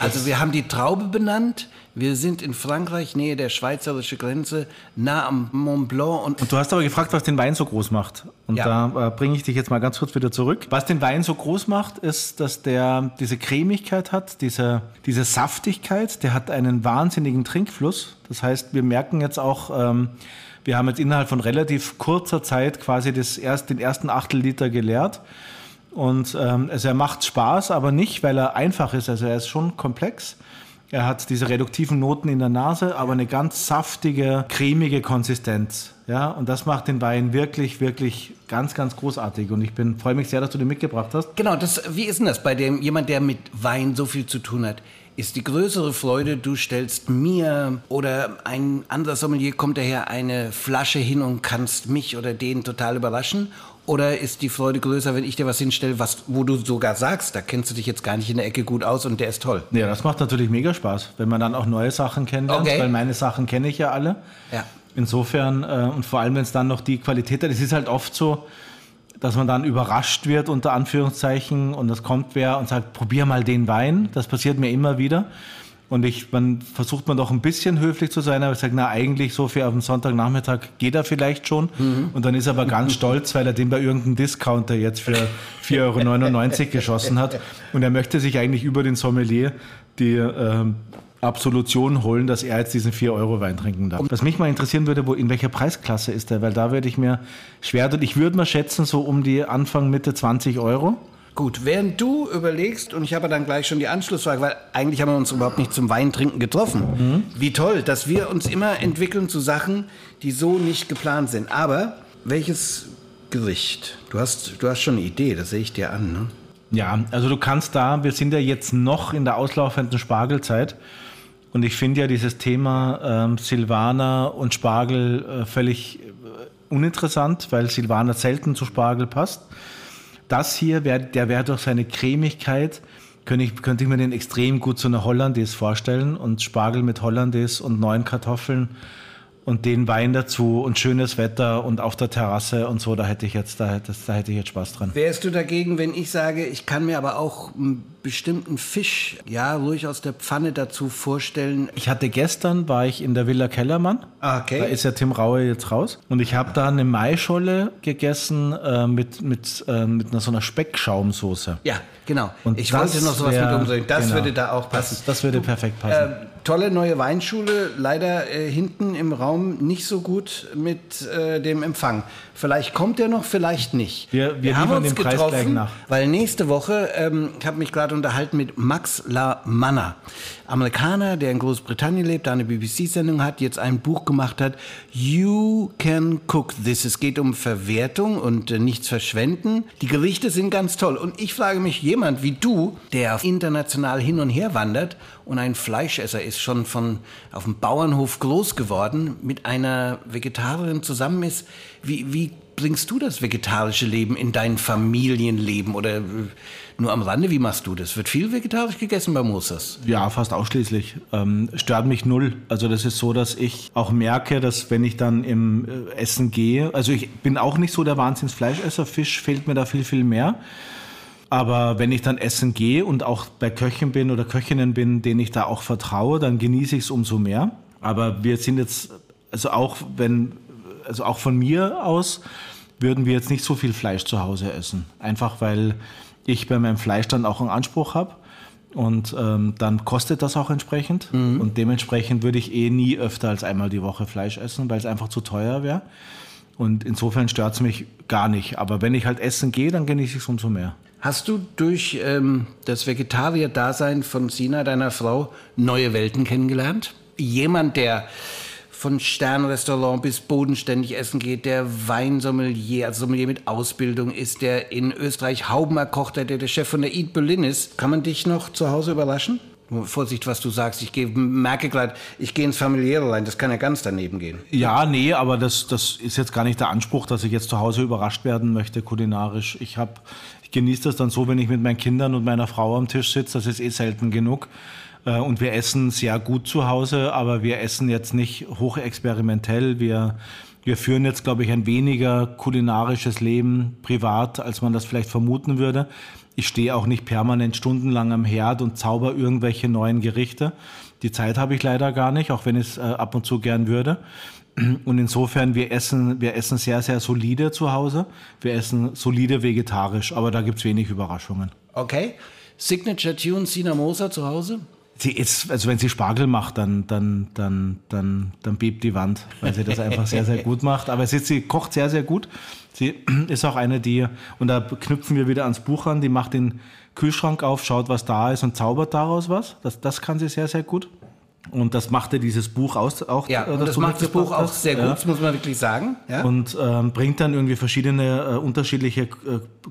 Also wir haben die Traube benannt. Wir sind in Frankreich, Nähe der schweizerischen Grenze, nah am Mont Blanc. Und und du hast aber gefragt, was den Wein so groß macht. Und Ja. da äh, bringe ich dich jetzt mal ganz kurz wieder zurück. Was den Wein so groß macht, ist, dass der diese Cremigkeit hat, diese, diese Saftigkeit, der hat einen wahnsinnigen Trinkfluss. Das heißt, wir merken jetzt auch, ähm, wir haben jetzt innerhalb von relativ kurzer Zeit quasi das erst, den ersten Achtel Liter geleert. Und ähm, also er macht Spaß, aber nicht, weil er einfach ist. Also er ist schon komplex. Er hat diese reduktiven Noten in der Nase, aber eine ganz saftige, cremige Konsistenz. Ja, und das macht den Wein wirklich, wirklich ganz, ganz großartig. Und ich bin freue mich sehr, dass du den mitgebracht hast. Genau, das, wie ist denn das bei dem jemand, der mit Wein so viel zu tun hat? Ist die größere Freude, du stellst mir oder ein anderer Sommelier kommt daher eine Flasche hin und kannst mich oder den total überraschen? Oder ist die Freude größer, wenn ich dir was hinstelle, was, wo du sogar sagst, da kennst du dich jetzt gar nicht in der Ecke gut aus und der ist toll? Ja, das macht natürlich mega Spaß, wenn man dann auch neue Sachen kennenlernt, Okay. weil meine Sachen kenne ich ja alle. Ja. Insofern, äh, und vor allem, wenn es dann noch die Qualität hat, es ist halt oft so, dass man dann überrascht wird, unter Anführungszeichen, und es kommt wer und sagt, probier mal den Wein. Das passiert mir immer wieder. Und ich, man versucht man doch ein bisschen höflich zu sein, aber ich sage, na eigentlich so für auf den Sonntagnachmittag geht er vielleicht schon. Und dann ist er aber ganz stolz, weil er den bei irgendeinem Discounter jetzt für 4,99 Euro [LAUGHS] geschossen hat. Und er möchte sich eigentlich über den Sommelier die ähm, Absolution holen, dass er jetzt diesen 4-Euro-Wein trinken darf. Was mich mal interessieren würde, wo, in welcher Preisklasse ist der? Weil da würde ich mir schwer tun. Ich würde mal schätzen, so um die Anfang, Mitte 20 Euro. Gut, während du überlegst, und ich habe dann gleich schon die Anschlussfrage, weil eigentlich haben wir uns überhaupt nicht zum Weintrinken getroffen. Wie toll, dass wir uns immer entwickeln zu Sachen, die so nicht geplant sind. Aber welches Gericht? Du hast, du hast schon eine Idee, das sehe ich dir an. Ne? Ja, also du kannst da, wir sind ja jetzt noch in der auslaufenden Spargelzeit. Und ich finde ja dieses Thema ähm, Silvaner und Spargel äh, völlig äh, uninteressant, weil Silvaner selten zu Spargel passt. Das hier, wär, der wäre durch seine Cremigkeit, könnte ich, könnte ich mir den extrem gut zu einer Hollandaise vorstellen. Und Spargel mit Hollandaise und neuen Kartoffeln und den Wein dazu und schönes Wetter und auf der Terrasse und so, da hätte ich jetzt, da hätte, da hätte ich jetzt Spaß dran. Wärst du dagegen, wenn ich sage, ich kann mir aber auch einen bestimmten Fisch, ja, ruhig aus der Pfanne dazu vorstellen? Ich hatte gestern, war ich in der Villa Kellermann. Ah, okay. Da ist ja Tim Raue jetzt raus. Und ich habe da eine Maischolle gegessen äh, mit, mit, äh, mit einer so einer Speckschaumsoße. Ja, genau. Und ich wollte noch sowas wär- mit umdrehen. Das genau. würde da auch passen. Das, das würde perfekt passen. Ähm, tolle neue Weinschule, leider äh, hinten im Raum nicht so gut mit äh, dem Empfang. Vielleicht kommt er noch, vielleicht nicht. Wir- wir den Preis gleich nach. weil nächste Woche, ähm, ich habe mich gerade gerade unterhalten mit Max La Manna, Amerikaner, der in Großbritannien lebt, da eine BBC-Sendung hat, jetzt ein Buch gemacht hat, You Can Cook This. Es geht um Verwertung und äh, nichts verschwenden. Die Gerichte sind ganz toll. Und ich frage mich, jemand wie du, der international hin und her wandert und ein Fleischesser ist, schon von auf dem Bauernhof groß geworden, mit einer Vegetarierin zusammen ist, wie, wie bringst du das vegetarische Leben in dein Familienleben oder äh, nur am Rande? Wie machst du das? Wird viel vegetarisch gegessen bei Moses? Ja, fast ausschließlich. Ähm, stört mich null. Also das ist so, dass ich auch merke, dass wenn ich dann im äh, Essen gehe, also ich bin auch nicht so der Wahnsinnsfleischesser, Fisch fehlt mir da viel, viel mehr. Aber wenn ich dann essen gehe und auch bei Köchen bin oder Köchinnen bin, denen ich da auch vertraue, dann genieße ich es umso mehr. Aber wir sind jetzt, also auch wenn also auch von mir aus würden wir jetzt nicht so viel Fleisch zu Hause essen. Einfach weil ich bei meinem Fleisch dann auch einen Anspruch habe. Und ähm, dann kostet das auch entsprechend. Mhm. Und dementsprechend würde ich eh nie öfter als einmal die Woche Fleisch essen, weil es einfach zu teuer wäre. Und insofern stört es mich gar nicht. Aber wenn ich halt essen gehe, dann genieße ich es umso mehr. Hast du durch ähm, das Vegetarier-Dasein von Sina, deiner Frau, neue Welten kennengelernt? Jemand, der von Sternrestaurant bis bodenständig essen geht, der Weinsommelier, also Sommelier mit Ausbildung ist, der in Österreich Hauben erkocht hat, der der Chef von der Eat Berlin ist. Kann man dich noch zu Hause überraschen? Vorsicht, was du sagst. Ich geh, merke gerade, ich gehe ins familiäre rein. Das kann ja ganz daneben gehen. Ja, nee, aber das, das ist jetzt gar nicht der Anspruch, dass ich jetzt zu Hause überrascht werden möchte kulinarisch. Ich habe, ich genieße das dann so, wenn ich mit meinen Kindern und meiner Frau am Tisch sitze. Das ist eh selten genug. Äh, und wir essen sehr gut zu Hause, aber wir essen jetzt nicht hochexperimentell. Wir, wir führen jetzt, glaube ich, ein weniger kulinarisches Leben privat, als man das vielleicht vermuten würde. Ich stehe auch nicht permanent stundenlang am Herd und zauber irgendwelche neuen Gerichte. Die Zeit habe ich leider gar nicht, auch wenn ich es äh, ab und zu gern würde. Und insofern, wir essen, wir essen sehr, sehr solide zu Hause. Wir essen solide vegetarisch, aber da gibt es wenig Überraschungen. Okay. Signature Tune Sina Moser zu Hause? Sie ist, also wenn sie Spargel macht, dann, dann, dann, dann, dann bebt die Wand, weil sie das einfach sehr, sehr gut macht. Aber sie, sie kocht sehr, sehr gut. Sie [CLEARS THROAT] ist auch eine, die, und da knüpfen wir wieder ans Buch an, die macht den Kühlschrank auf, schaut, was da ist und zaubert daraus was. Das, das kann sie sehr, sehr gut. Und das machte dieses Buch aus, auch. Ja, und das macht das Buch auch sehr gut, ja. muss man wirklich sagen. Ja? Und ähm, bringt dann irgendwie verschiedene äh, unterschiedliche äh,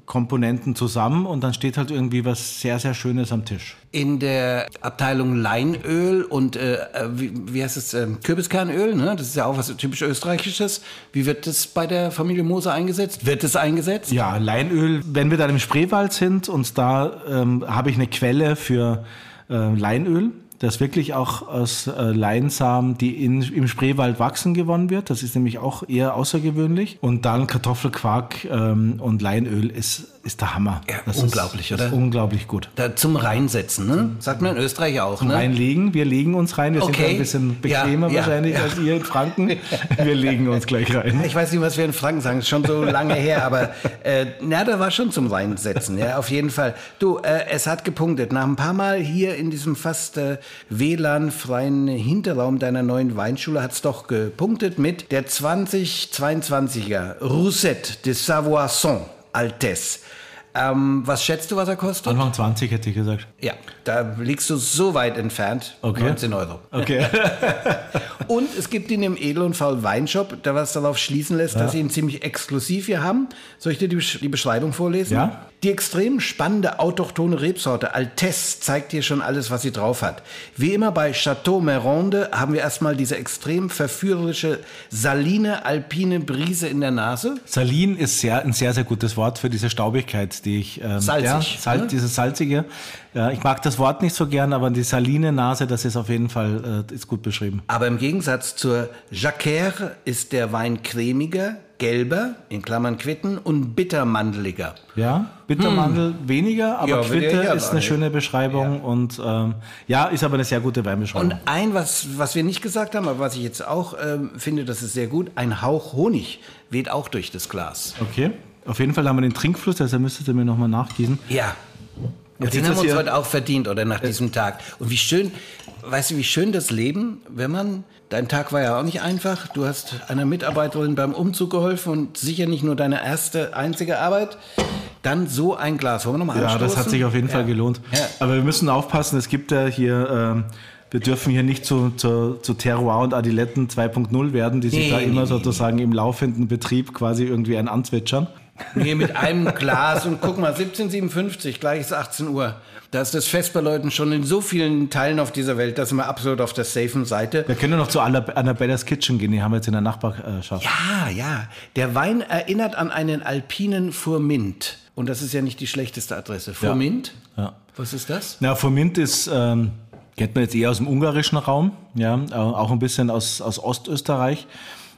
Komponenten zusammen und dann steht halt irgendwie was sehr, sehr Schönes am Tisch. In der Abteilung Leinöl und äh, äh wie, wie, heißt es, ähm, Kürbiskernöl, ne? das ist ja auch was typisch Österreichisches. Wie wird das bei der Familie Moser eingesetzt? Wird es eingesetzt? Ja, Leinöl, wenn wir dann im Spreewald sind und da ähm, habe ich eine Quelle für äh, Leinöl das wirklich auch aus äh, Leinsamen, die in, im Spreewald wachsen, gewonnen wird. Das ist nämlich auch eher außergewöhnlich. Und dann Kartoffelquark ähm, und Leinöl ist, ist der Hammer. Ja, das unglaublich, ist, oder? Ist unglaublich gut. Da zum Reinsetzen, ne? Sagt man in Österreich auch, zum ne? Reinlegen. Wir legen uns rein. Wir okay. sind ein bisschen bequemer ja, wahrscheinlich ja, als ihr in Franken. [LAUGHS] Wir legen uns gleich rein. Ich weiß nicht, was wir in Franken sagen. Ist schon so lange her, aber äh, na, da war schon zum Reinsetzen. Ja, auf jeden Fall. Du, äh, es hat gepunktet. Nach ein paar Mal hier in diesem fast äh, WLAN-freien Hinterraum deiner neuen Weinschule hat es doch gepunktet mit der 2022er Roussette de Savoisson Altesse. Ähm, was schätzt du, was er kostet? Anfang 20 hätte ich gesagt. Ja, da liegst du so weit entfernt. Okay. 19 Euro. Okay. [LAUGHS] und es gibt ihn im Edel und Faul Weinshop, der was darauf schließen lässt, ja. dass sie ihn ziemlich exklusiv hier haben. Soll ich dir die, die Beschreibung vorlesen? Ja. Die extrem spannende autochtone Rebsorte Altesse zeigt dir schon alles, was sie drauf hat. Wie immer bei Chateau Meronde haben wir erstmal diese extrem verführerische saline alpine Brise in der Nase. Salin ist sehr, ein sehr, sehr gutes Wort für diese Staubigkeit, die ich... Ähm, Salzig. Ja, Sal ne? Dieses salzige. Ja, ich mag das Wort nicht so gern, aber die saline Nase, das ist auf jeden Fall äh, ist gut beschrieben. Aber im Gegensatz zur Jacquère ist der Wein cremiger, gelber, in Klammern Quitten, und bittermandeliger. Ja, Bittermandel hm. weniger, aber ja, Quitte ja, ist eine schöne Beschreibung und ähm, ja, ist aber eine sehr gute Weinbeschreibung. Und ein, was, was wir nicht gesagt haben, aber was ich jetzt auch ähm, finde, das ist sehr gut, ein Hauch Honig weht auch durch das Glas. Okay. Auf jeden Fall haben wir den Trinkfluss, deshalb müsstet ihr mir nochmal nachgießen. Ja. Jetzt den haben wir uns heute auch verdient, oder nach diesem Tag. Und wie schön, weißt du, wie schön das Leben, wenn man, dein Tag war ja auch nicht einfach, du hast einer Mitarbeiterin beim Umzug geholfen und sicher nicht nur deine erste, einzige Arbeit. dann so ein Glas. Wollen wir nochmal Ja, anstoßen? das hat sich auf jeden Fall gelohnt. Ja. Aber wir müssen aufpassen, es gibt ja hier, ähm, wir dürfen hier nicht zu, zu, zu Terroir und Adiletten 2.0 werden, die sich Nee, da nee, immer nee, sozusagen im laufenden Betrieb quasi irgendwie ein anzwitschern. Nee, mit einem Glas und guck mal, 1757, gleich ist 18 Uhr. Da ist das Fest bei Leuten schon in so vielen Teilen auf dieser Welt, da sind wir absolut auf der safen Seite. Wir können noch zu Anna- Annabella's Kitchen gehen, die haben wir jetzt in der Nachbarschaft. Ja, ja. Der Wein erinnert an einen alpinen Furmint. Und das ist ja nicht die schlechteste Adresse. Furmint? Ja. Was ist das? Na, Formint ist, ähm, kennt man jetzt eher aus dem ungarischen Raum, ja, auch ein bisschen aus, aus Ostösterreich.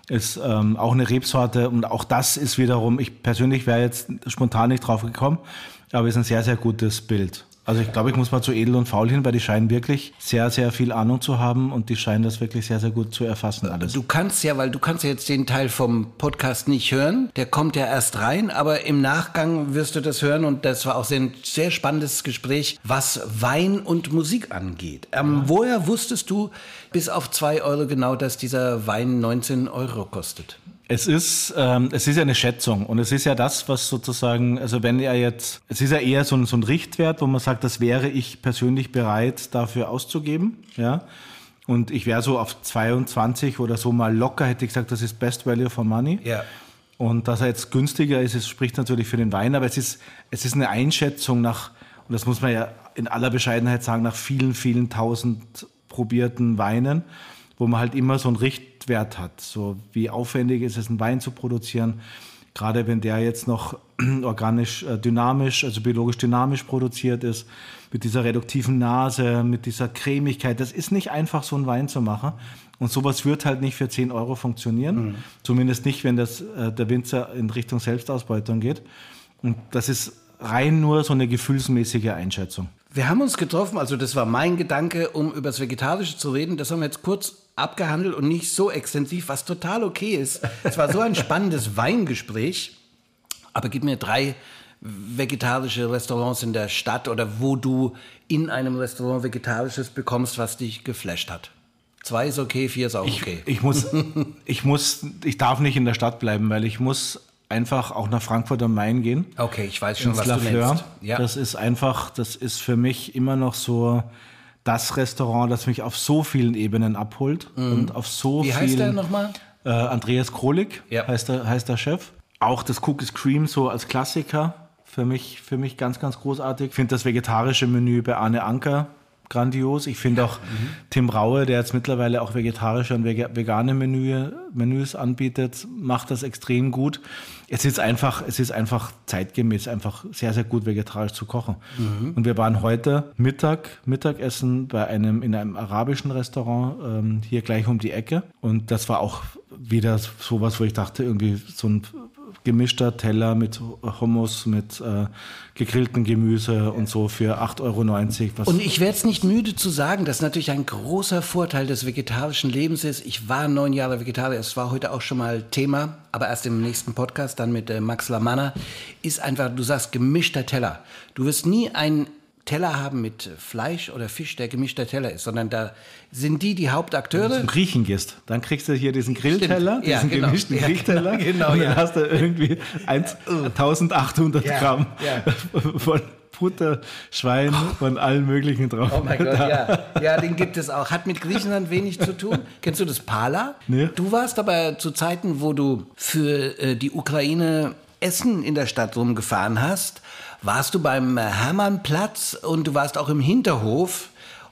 Ist ähm, auch eine Rebsorte und auch das ist wiederum, ich persönlich wäre jetzt spontan nicht drauf gekommen, aber ist ein sehr, sehr gutes Bild. Also ich glaube, ich muss mal zu Edel und Faul hin, weil die scheinen wirklich sehr, sehr viel Ahnung zu haben und die scheinen das wirklich sehr, sehr gut zu erfassen alles. Du kannst ja, weil du kannst ja jetzt den Teil vom Podcast nicht hören, der kommt ja erst rein, aber im Nachgang wirst du das hören und das war auch sehr- ein sehr spannendes Gespräch, was Wein und Musik angeht. Ähm, Woher wusstest du bis auf zwei Euro genau, dass dieser Wein 19 Euro kostet? Es ist, ähm, es ist ja eine Schätzung und es ist ja das, was sozusagen, also wenn er jetzt, es ist ja eher so ein, so ein Richtwert, wo man sagt, das wäre ich persönlich bereit dafür auszugeben, ja. Und ich wäre so auf 22 oder so mal locker, hätte ich gesagt, das ist Best Value for Money. Ja. Und dass er jetzt günstiger ist, es spricht natürlich für den Wein, aber es ist, es ist eine Einschätzung nach, und das muss man ja in aller Bescheidenheit sagen, nach vielen, vielen tausend probierten Weinen, wo man halt immer so einen Richtwert hat. So wie aufwendig ist es, einen Wein zu produzieren. Gerade wenn der jetzt noch [CLEARS THROAT] organisch äh, dynamisch, also biologisch dynamisch produziert ist, mit dieser reduktiven Nase, mit dieser Cremigkeit. Das ist nicht einfach, so einen Wein zu machen. Und sowas wird halt nicht für 10 Euro funktionieren. Zumindest nicht, wenn das, äh, der Winzer in Richtung Selbstausbeutung geht. Und das ist rein nur so eine gefühlsmäßige Einschätzung. Wir haben uns getroffen, also das war mein Gedanke, um über das Vegetarische zu reden. Das haben wir jetzt kurz abgehandelt und nicht so extensiv, was total okay ist. Es war so ein spannendes [LAUGHS] Weingespräch. Aber gib mir drei vegetarische Restaurants in der Stadt oder wo du in einem Restaurant Vegetarisches bekommst, was dich geflasht hat. Zwei ist okay, vier ist auch okay. Ich muss, [LAUGHS] ich muss, ich darf nicht in der Stadt bleiben, weil ich muss einfach auch nach Frankfurt am Main gehen. okay, ich weiß schon, was La du nennst. Ja. Das ist einfach, das ist für mich immer noch so das Restaurant, das mich auf so vielen Ebenen abholt und auf so Mhm. Wie vielen. heißt der nochmal? Äh, Andreas Krolik Ja. heißt, der, heißt der Chef. Auch das Cookies Cream so als Klassiker. Für mich, für mich ganz, ganz großartig. Ich finde das vegetarische Menü bei Arne Anker grandios. Ich finde auch Tim Raue, der jetzt mittlerweile auch vegetarische und vega- vegane Menü, Menüs anbietet, macht das extrem gut. Es ist einfach, es ist einfach zeitgemäß, einfach sehr, sehr gut vegetarisch zu kochen. Und wir waren heute Mittag, Mittagessen bei einem, in einem arabischen Restaurant, ähm, hier gleich um die Ecke. Und das war auch wieder sowas, wo ich dachte, irgendwie so ein gemischter Teller mit Hummus, mit äh, gegrilltem Gemüse und so für 8,90 Euro. Was Und ich werde es nicht müde zu sagen, dass natürlich ein großer Vorteil des vegetarischen Lebens ist. Ich war neun Jahre Vegetarier, es war heute auch schon mal Thema, aber erst im nächsten Podcast, dann mit äh, Max Lamanna, ist einfach, du sagst gemischter Teller. Du wirst nie einen Teller haben mit äh, Fleisch oder Fisch, der gemischter Teller ist, sondern da sind die die Hauptakteure. zum Griechen gehst, dann kriegst du hier diesen Grillteller, Ja, diesen genau. gemischten Ja, Grillteller genau, [LAUGHS] genau, und dann ja. hast du irgendwie 1, 1800 [LAUGHS] Ja, Gramm ja. [LAUGHS] von Butter, Schwein, von allen möglichen drauf. Oh mein Gott, ja. Ja, den gibt es auch. Hat mit Griechenland wenig zu tun. Kennst du das Pala? Nee. Du warst aber zu Zeiten, wo du für äh, die Ukraine Essen in der Stadt rumgefahren hast, warst du beim äh, Hermannplatz und du warst auch im Hinterhof.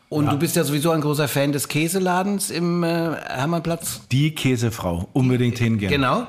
Und du bist ja sowieso ein großer Fan des Käseladens im äh, Hermannplatz. Die Käsefrau, unbedingt hingehen. Genau.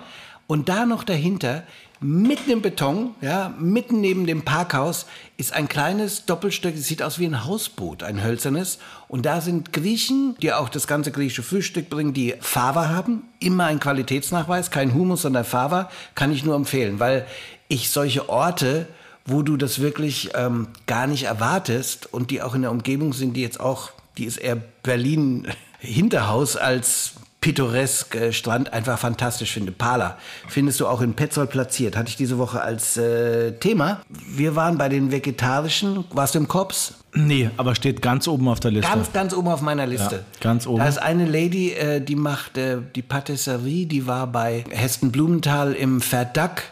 Und da noch dahinter, mitten im Beton, ja, mitten neben dem Parkhaus, ist ein kleines Doppelstück, es sieht aus wie ein Hausboot, ein hölzernes. Und da sind Griechen, die auch das ganze griechische Frühstück bringen, die Fava haben. Immer ein Qualitätsnachweis, kein Humus, sondern Fava. Kann ich nur empfehlen, weil ich solche Orte, wo du das wirklich ähm, gar nicht erwartest und die auch in der Umgebung sind, die jetzt auch, die ist eher Berlin [LAUGHS] Hinterhaus als pittoresk äh, Strand einfach fantastisch finde. Pala findest du auch in Petzold platziert. Hatte ich diese Woche als äh, Thema. Wir waren bei den vegetarischen. Warst du im Kops? Nee, aber steht ganz oben auf der Liste. Ganz, ganz oben auf meiner Liste. Ja, ganz oben. Da ist eine Lady, äh, die macht äh, die Patisserie, die war bei Hesten Blumenthal im Verdack.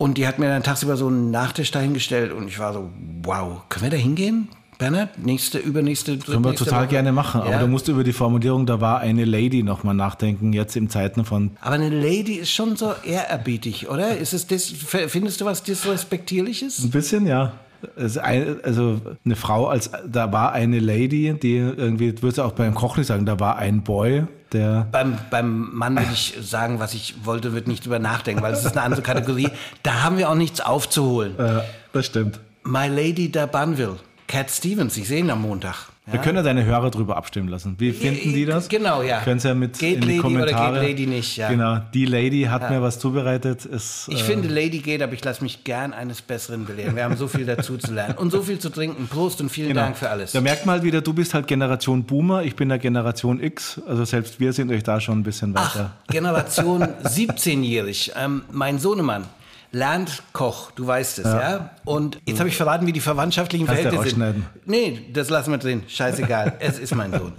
Und die hat mir dann tagsüber so einen Nachtisch dahingestellt und ich war so, wow, können wir da hingehen? Bernhard, nächste, übernächste. Können wir total Woche? gerne machen, aber ja. du musst über die Formulierung, da war eine Lady nochmal nachdenken, jetzt im Zeiten von. Aber eine Lady ist schon so ehrerbietig, oder? Ist es dis, findest du was Disrespektierliches? Ein bisschen, ja. Also eine Frau als da war eine Lady, die irgendwie, würdest du auch beim Kochen sagen, da war ein Boy, der. Beim, beim Mann würde ich sagen, was ich wollte, wird nicht drüber nachdenken, weil es ist eine andere Kategorie. Da haben wir auch nichts aufzuholen. Ja, das stimmt. My Lady da Banville. Cat Stevens, ich sehe ihn am Montag. Ja? Wir können ja deine Hörer drüber abstimmen lassen. Wie finden die das? Genau, ja. Können Sie ja mit geht in die Lady Kommentare. oder geht Lady nicht, ja. Genau, die Lady hat ja. mir was zubereitet. Ist, ich äh, finde, Lady geht, aber ich lasse mich gern eines Besseren belehren. Wir haben so viel dazu zu lernen und so viel zu trinken. Prost und vielen genau. Dank für alles. Da merkt man halt wieder, du bist halt Generation Boomer, ich bin der Generation X. Also selbst wir sind euch da schon ein bisschen weiter. Ach, Generation 17-jährig. Ähm, mein Sohnemann lernt Koch, du weißt es, ja. ja? Und jetzt habe ich verraten, wie die verwandtschaftlichen Kannst Verhältnisse sind. Nee, das lassen wir drin. Scheißegal. [LAUGHS] es ist mein Sohn.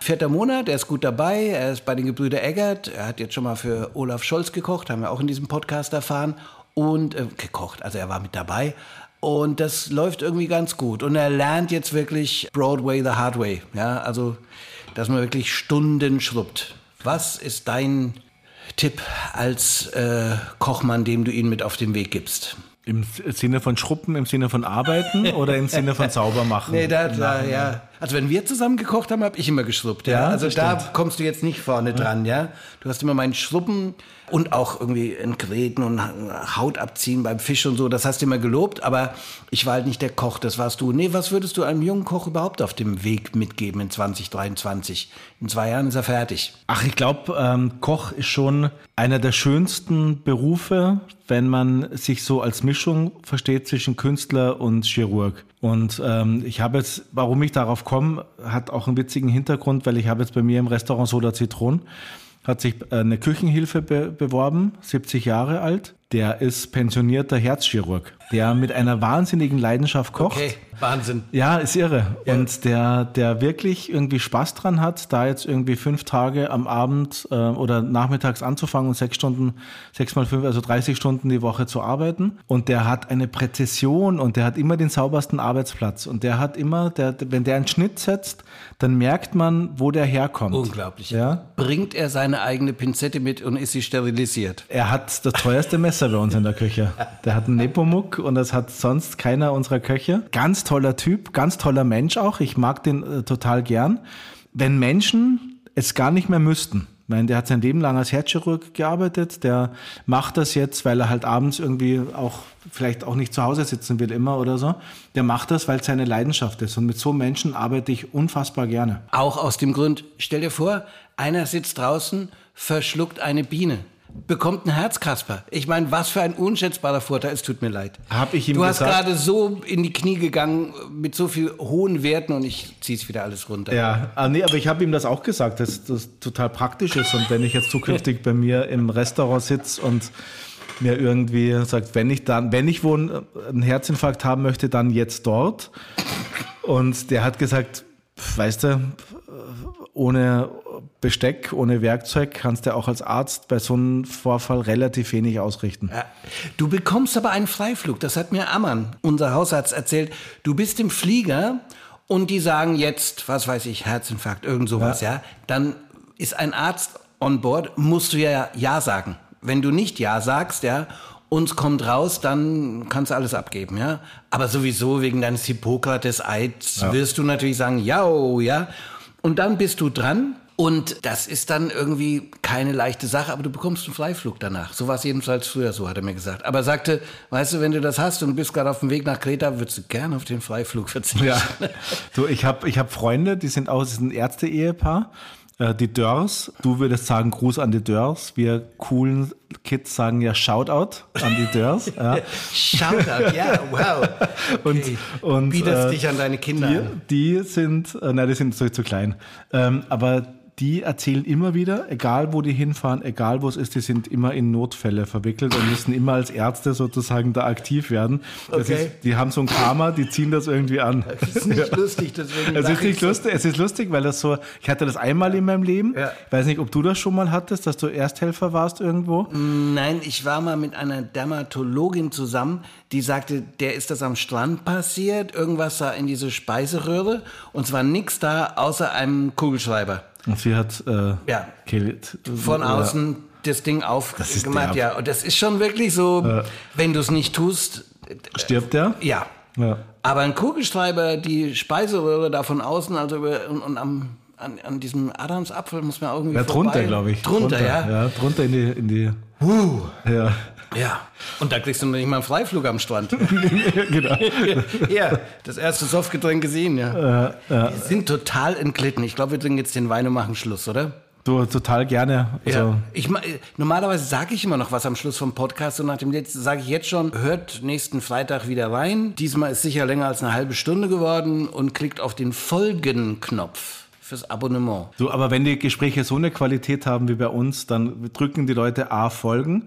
Vierter Monat, er ist gut dabei, er ist bei den Gebrüder Eggert, er hat jetzt schon mal für Olaf Scholz gekocht, haben wir auch in diesem Podcast erfahren. Und äh, gekocht, also er war mit dabei. Und das läuft irgendwie ganz gut. Und er lernt jetzt wirklich Broadway the hard way. Ja, also, dass man wirklich Stunden schrubbt. Was ist dein Tipp als äh, Kochmann, dem du ihn mit auf den Weg gibst? Im Sinne von Schruppen, im Sinne von Arbeiten oder im Sinne von Saubermachen? [LAUGHS] Nee, da, da, ja. Also wenn wir zusammen gekocht haben, habe ich immer geschrubbt. Ja, ja also da stimmt. kommst du jetzt nicht vorne dran, ja. Du hast immer meinen Schruppen und auch irgendwie entgräten und Haut abziehen beim Fisch und so. Das hast du immer gelobt, aber ich war halt nicht der Koch, das warst du. Nee, was würdest du einem jungen Koch überhaupt auf dem Weg mitgeben in 2023? In zwei Jahren ist er fertig. Ach, ich glaube, ähm, Koch ist schon einer der schönsten Berufe, wenn man sich so als Mischung versteht zwischen Künstler und Chirurg. Und ähm, ich habe jetzt, warum ich darauf komme, hat auch einen witzigen Hintergrund, weil ich habe jetzt bei mir im Restaurant Soda Zitron hat sich eine Küchenhilfe be beworben, 70 Jahre alt. Der ist pensionierter Herzchirurg, der mit einer wahnsinnigen Leidenschaft kocht. Okay, Wahnsinn. Ja, ist irre. Ja. Und der, der wirklich irgendwie Spaß dran hat, da jetzt irgendwie fünf Tage am Abend äh, oder nachmittags anzufangen und sechs Stunden, sechs mal fünf, also 30 Stunden die Woche zu arbeiten. Und der hat eine Präzision und der hat immer den saubersten Arbeitsplatz. Und der hat immer, der, wenn der einen Schnitt setzt, dann merkt man, wo der herkommt. Unglaublich. Ja? Bringt er seine eigene Pinzette mit und ist sie sterilisiert? Er hat das teuerste Messer bei uns in der Küche. Der hat einen Nepomuk und das hat sonst keiner unserer Köche. Ganz toller Typ, ganz toller Mensch auch. Ich mag den äh, total gern. Wenn Menschen es gar nicht mehr müssten, ich meine, der hat sein Leben lang als Herzchirurg gearbeitet. Der macht das jetzt, weil er halt abends irgendwie auch vielleicht auch nicht zu Hause sitzen will immer oder so. Der macht das, weil es seine Leidenschaft ist. Und mit so Menschen arbeite ich unfassbar gerne. Auch aus dem Grund, stell dir vor, einer sitzt draußen, verschluckt eine Biene bekommt ein Herzkasper. Ich meine, was für ein unschätzbarer Vorteil. Es tut mir leid. Hab ich ihm du gesagt? hast gerade so in die Knie gegangen mit so viel hohen Werten und ich ziehe es wieder alles runter. Ja, ah, nee, aber ich habe ihm das auch gesagt, dass das total praktisch ist. Und wenn ich jetzt zukünftig bei mir im Restaurant sitze und mir irgendwie sagt, wenn ich dann, wenn ich wohl einen Herzinfarkt haben möchte, dann jetzt dort. Und der hat gesagt, weißt du, ohne Besteck, ohne Werkzeug kannst du auch als Arzt bei so einem Vorfall relativ wenig ausrichten. Ja. Du bekommst aber einen Freiflug. Das hat mir Ammann, unser Hausarzt, erzählt. Du bist im Flieger und die sagen jetzt, was weiß ich, Herzinfarkt, irgend sowas, ja. ja. Dann ist ein Arzt on board, musst du ja Ja sagen. Wenn du nicht Ja sagst, ja, uns kommt raus, dann kannst du alles abgeben, ja. Aber sowieso wegen deines Hippokrates-Eids ja. wirst du natürlich sagen, ja, oh, ja. Und dann bist du dran und das ist dann irgendwie keine leichte Sache, aber du bekommst einen Freiflug danach. So war es jedenfalls früher, so hat er mir gesagt. Aber er sagte, weißt du, wenn du das hast und bist gerade auf dem Weg nach Kreta, würdest du gerne auf den Freiflug verzichten. Ja. Du, ich habe ich hab Freunde, die sind aus, ein Ärzte-Ehepaar. Äh, die Dörrs, du würdest sagen Gruß an die Dörrs. Wir coolen Kids sagen ja Shoutout an die Dörrs. [LAUGHS] Ja. Shoutout, ja, wow. [LAUGHS] Okay. Und, und bietest äh, dich an deine Kinder die, Die sind, äh, nein, die sind so zu klein. Ähm, aber die erzählen immer wieder, egal wo die hinfahren, egal wo es ist, die sind immer in Notfälle verwickelt und müssen immer als Ärzte sozusagen da aktiv werden. Das Okay. ist, die haben so ein Karma, die ziehen das irgendwie an. Das ist nicht [LAUGHS] lustig, deswegen Es ist nicht so. lustig, es ist lustig, weil das so, ich hatte das einmal in meinem Leben. Ja. Weiß nicht, ob du das schon mal hattest, dass du Ersthelfer warst irgendwo. Nein, ich war mal mit einer Dermatologin zusammen, die sagte, der ist das am Strand passiert, irgendwas da in diese Speiseröhre und es war nichts da außer einem Kugelschreiber. Und sie hat äh, Ja. Kehl- Von ja. außen das Ding aufgemacht, derb. ja. Und das ist schon wirklich so, wenn du es nicht tust, Stirbt der? ja. Ja. Aber ein Kugelschreiber, die Speiseröhre da von außen, also über, und, und am, an, an diesem Adamsapfel muss man irgendwie Ja, drunter, vorbei. glaube ich. Drunter, ja. Ja, drunter in die. In die Ja, Ja. Und da kriegst du noch nicht mal einen Freiflug am Strand. [LAUGHS] genau. ja, das erste Softgetränk gesehen, ja. Wir sind total entglitten. Ich glaube, wir trinken jetzt den Wein und machen Schluss, oder? Du total gerne. Also, Ja. Ich, ma- normalerweise sage ich immer noch was am Schluss vom Podcast und nach dem letzten sage ich jetzt schon, hört nächsten Freitag wieder rein. Diesmal ist sicher länger als eine halbe Stunde geworden und klickt auf den Folgen-Knopf fürs Abonnement. Du, aber wenn die Gespräche so eine Qualität haben wie bei uns, dann drücken die Leute A folgen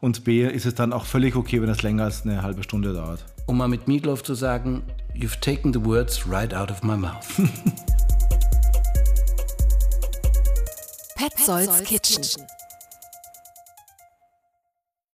und B ist es dann auch völlig okay, wenn das länger als eine halbe Stunde dauert. Um mal mit Meatloaf zu sagen, you've taken the words right out of my mouth. Petzolds Kitchen.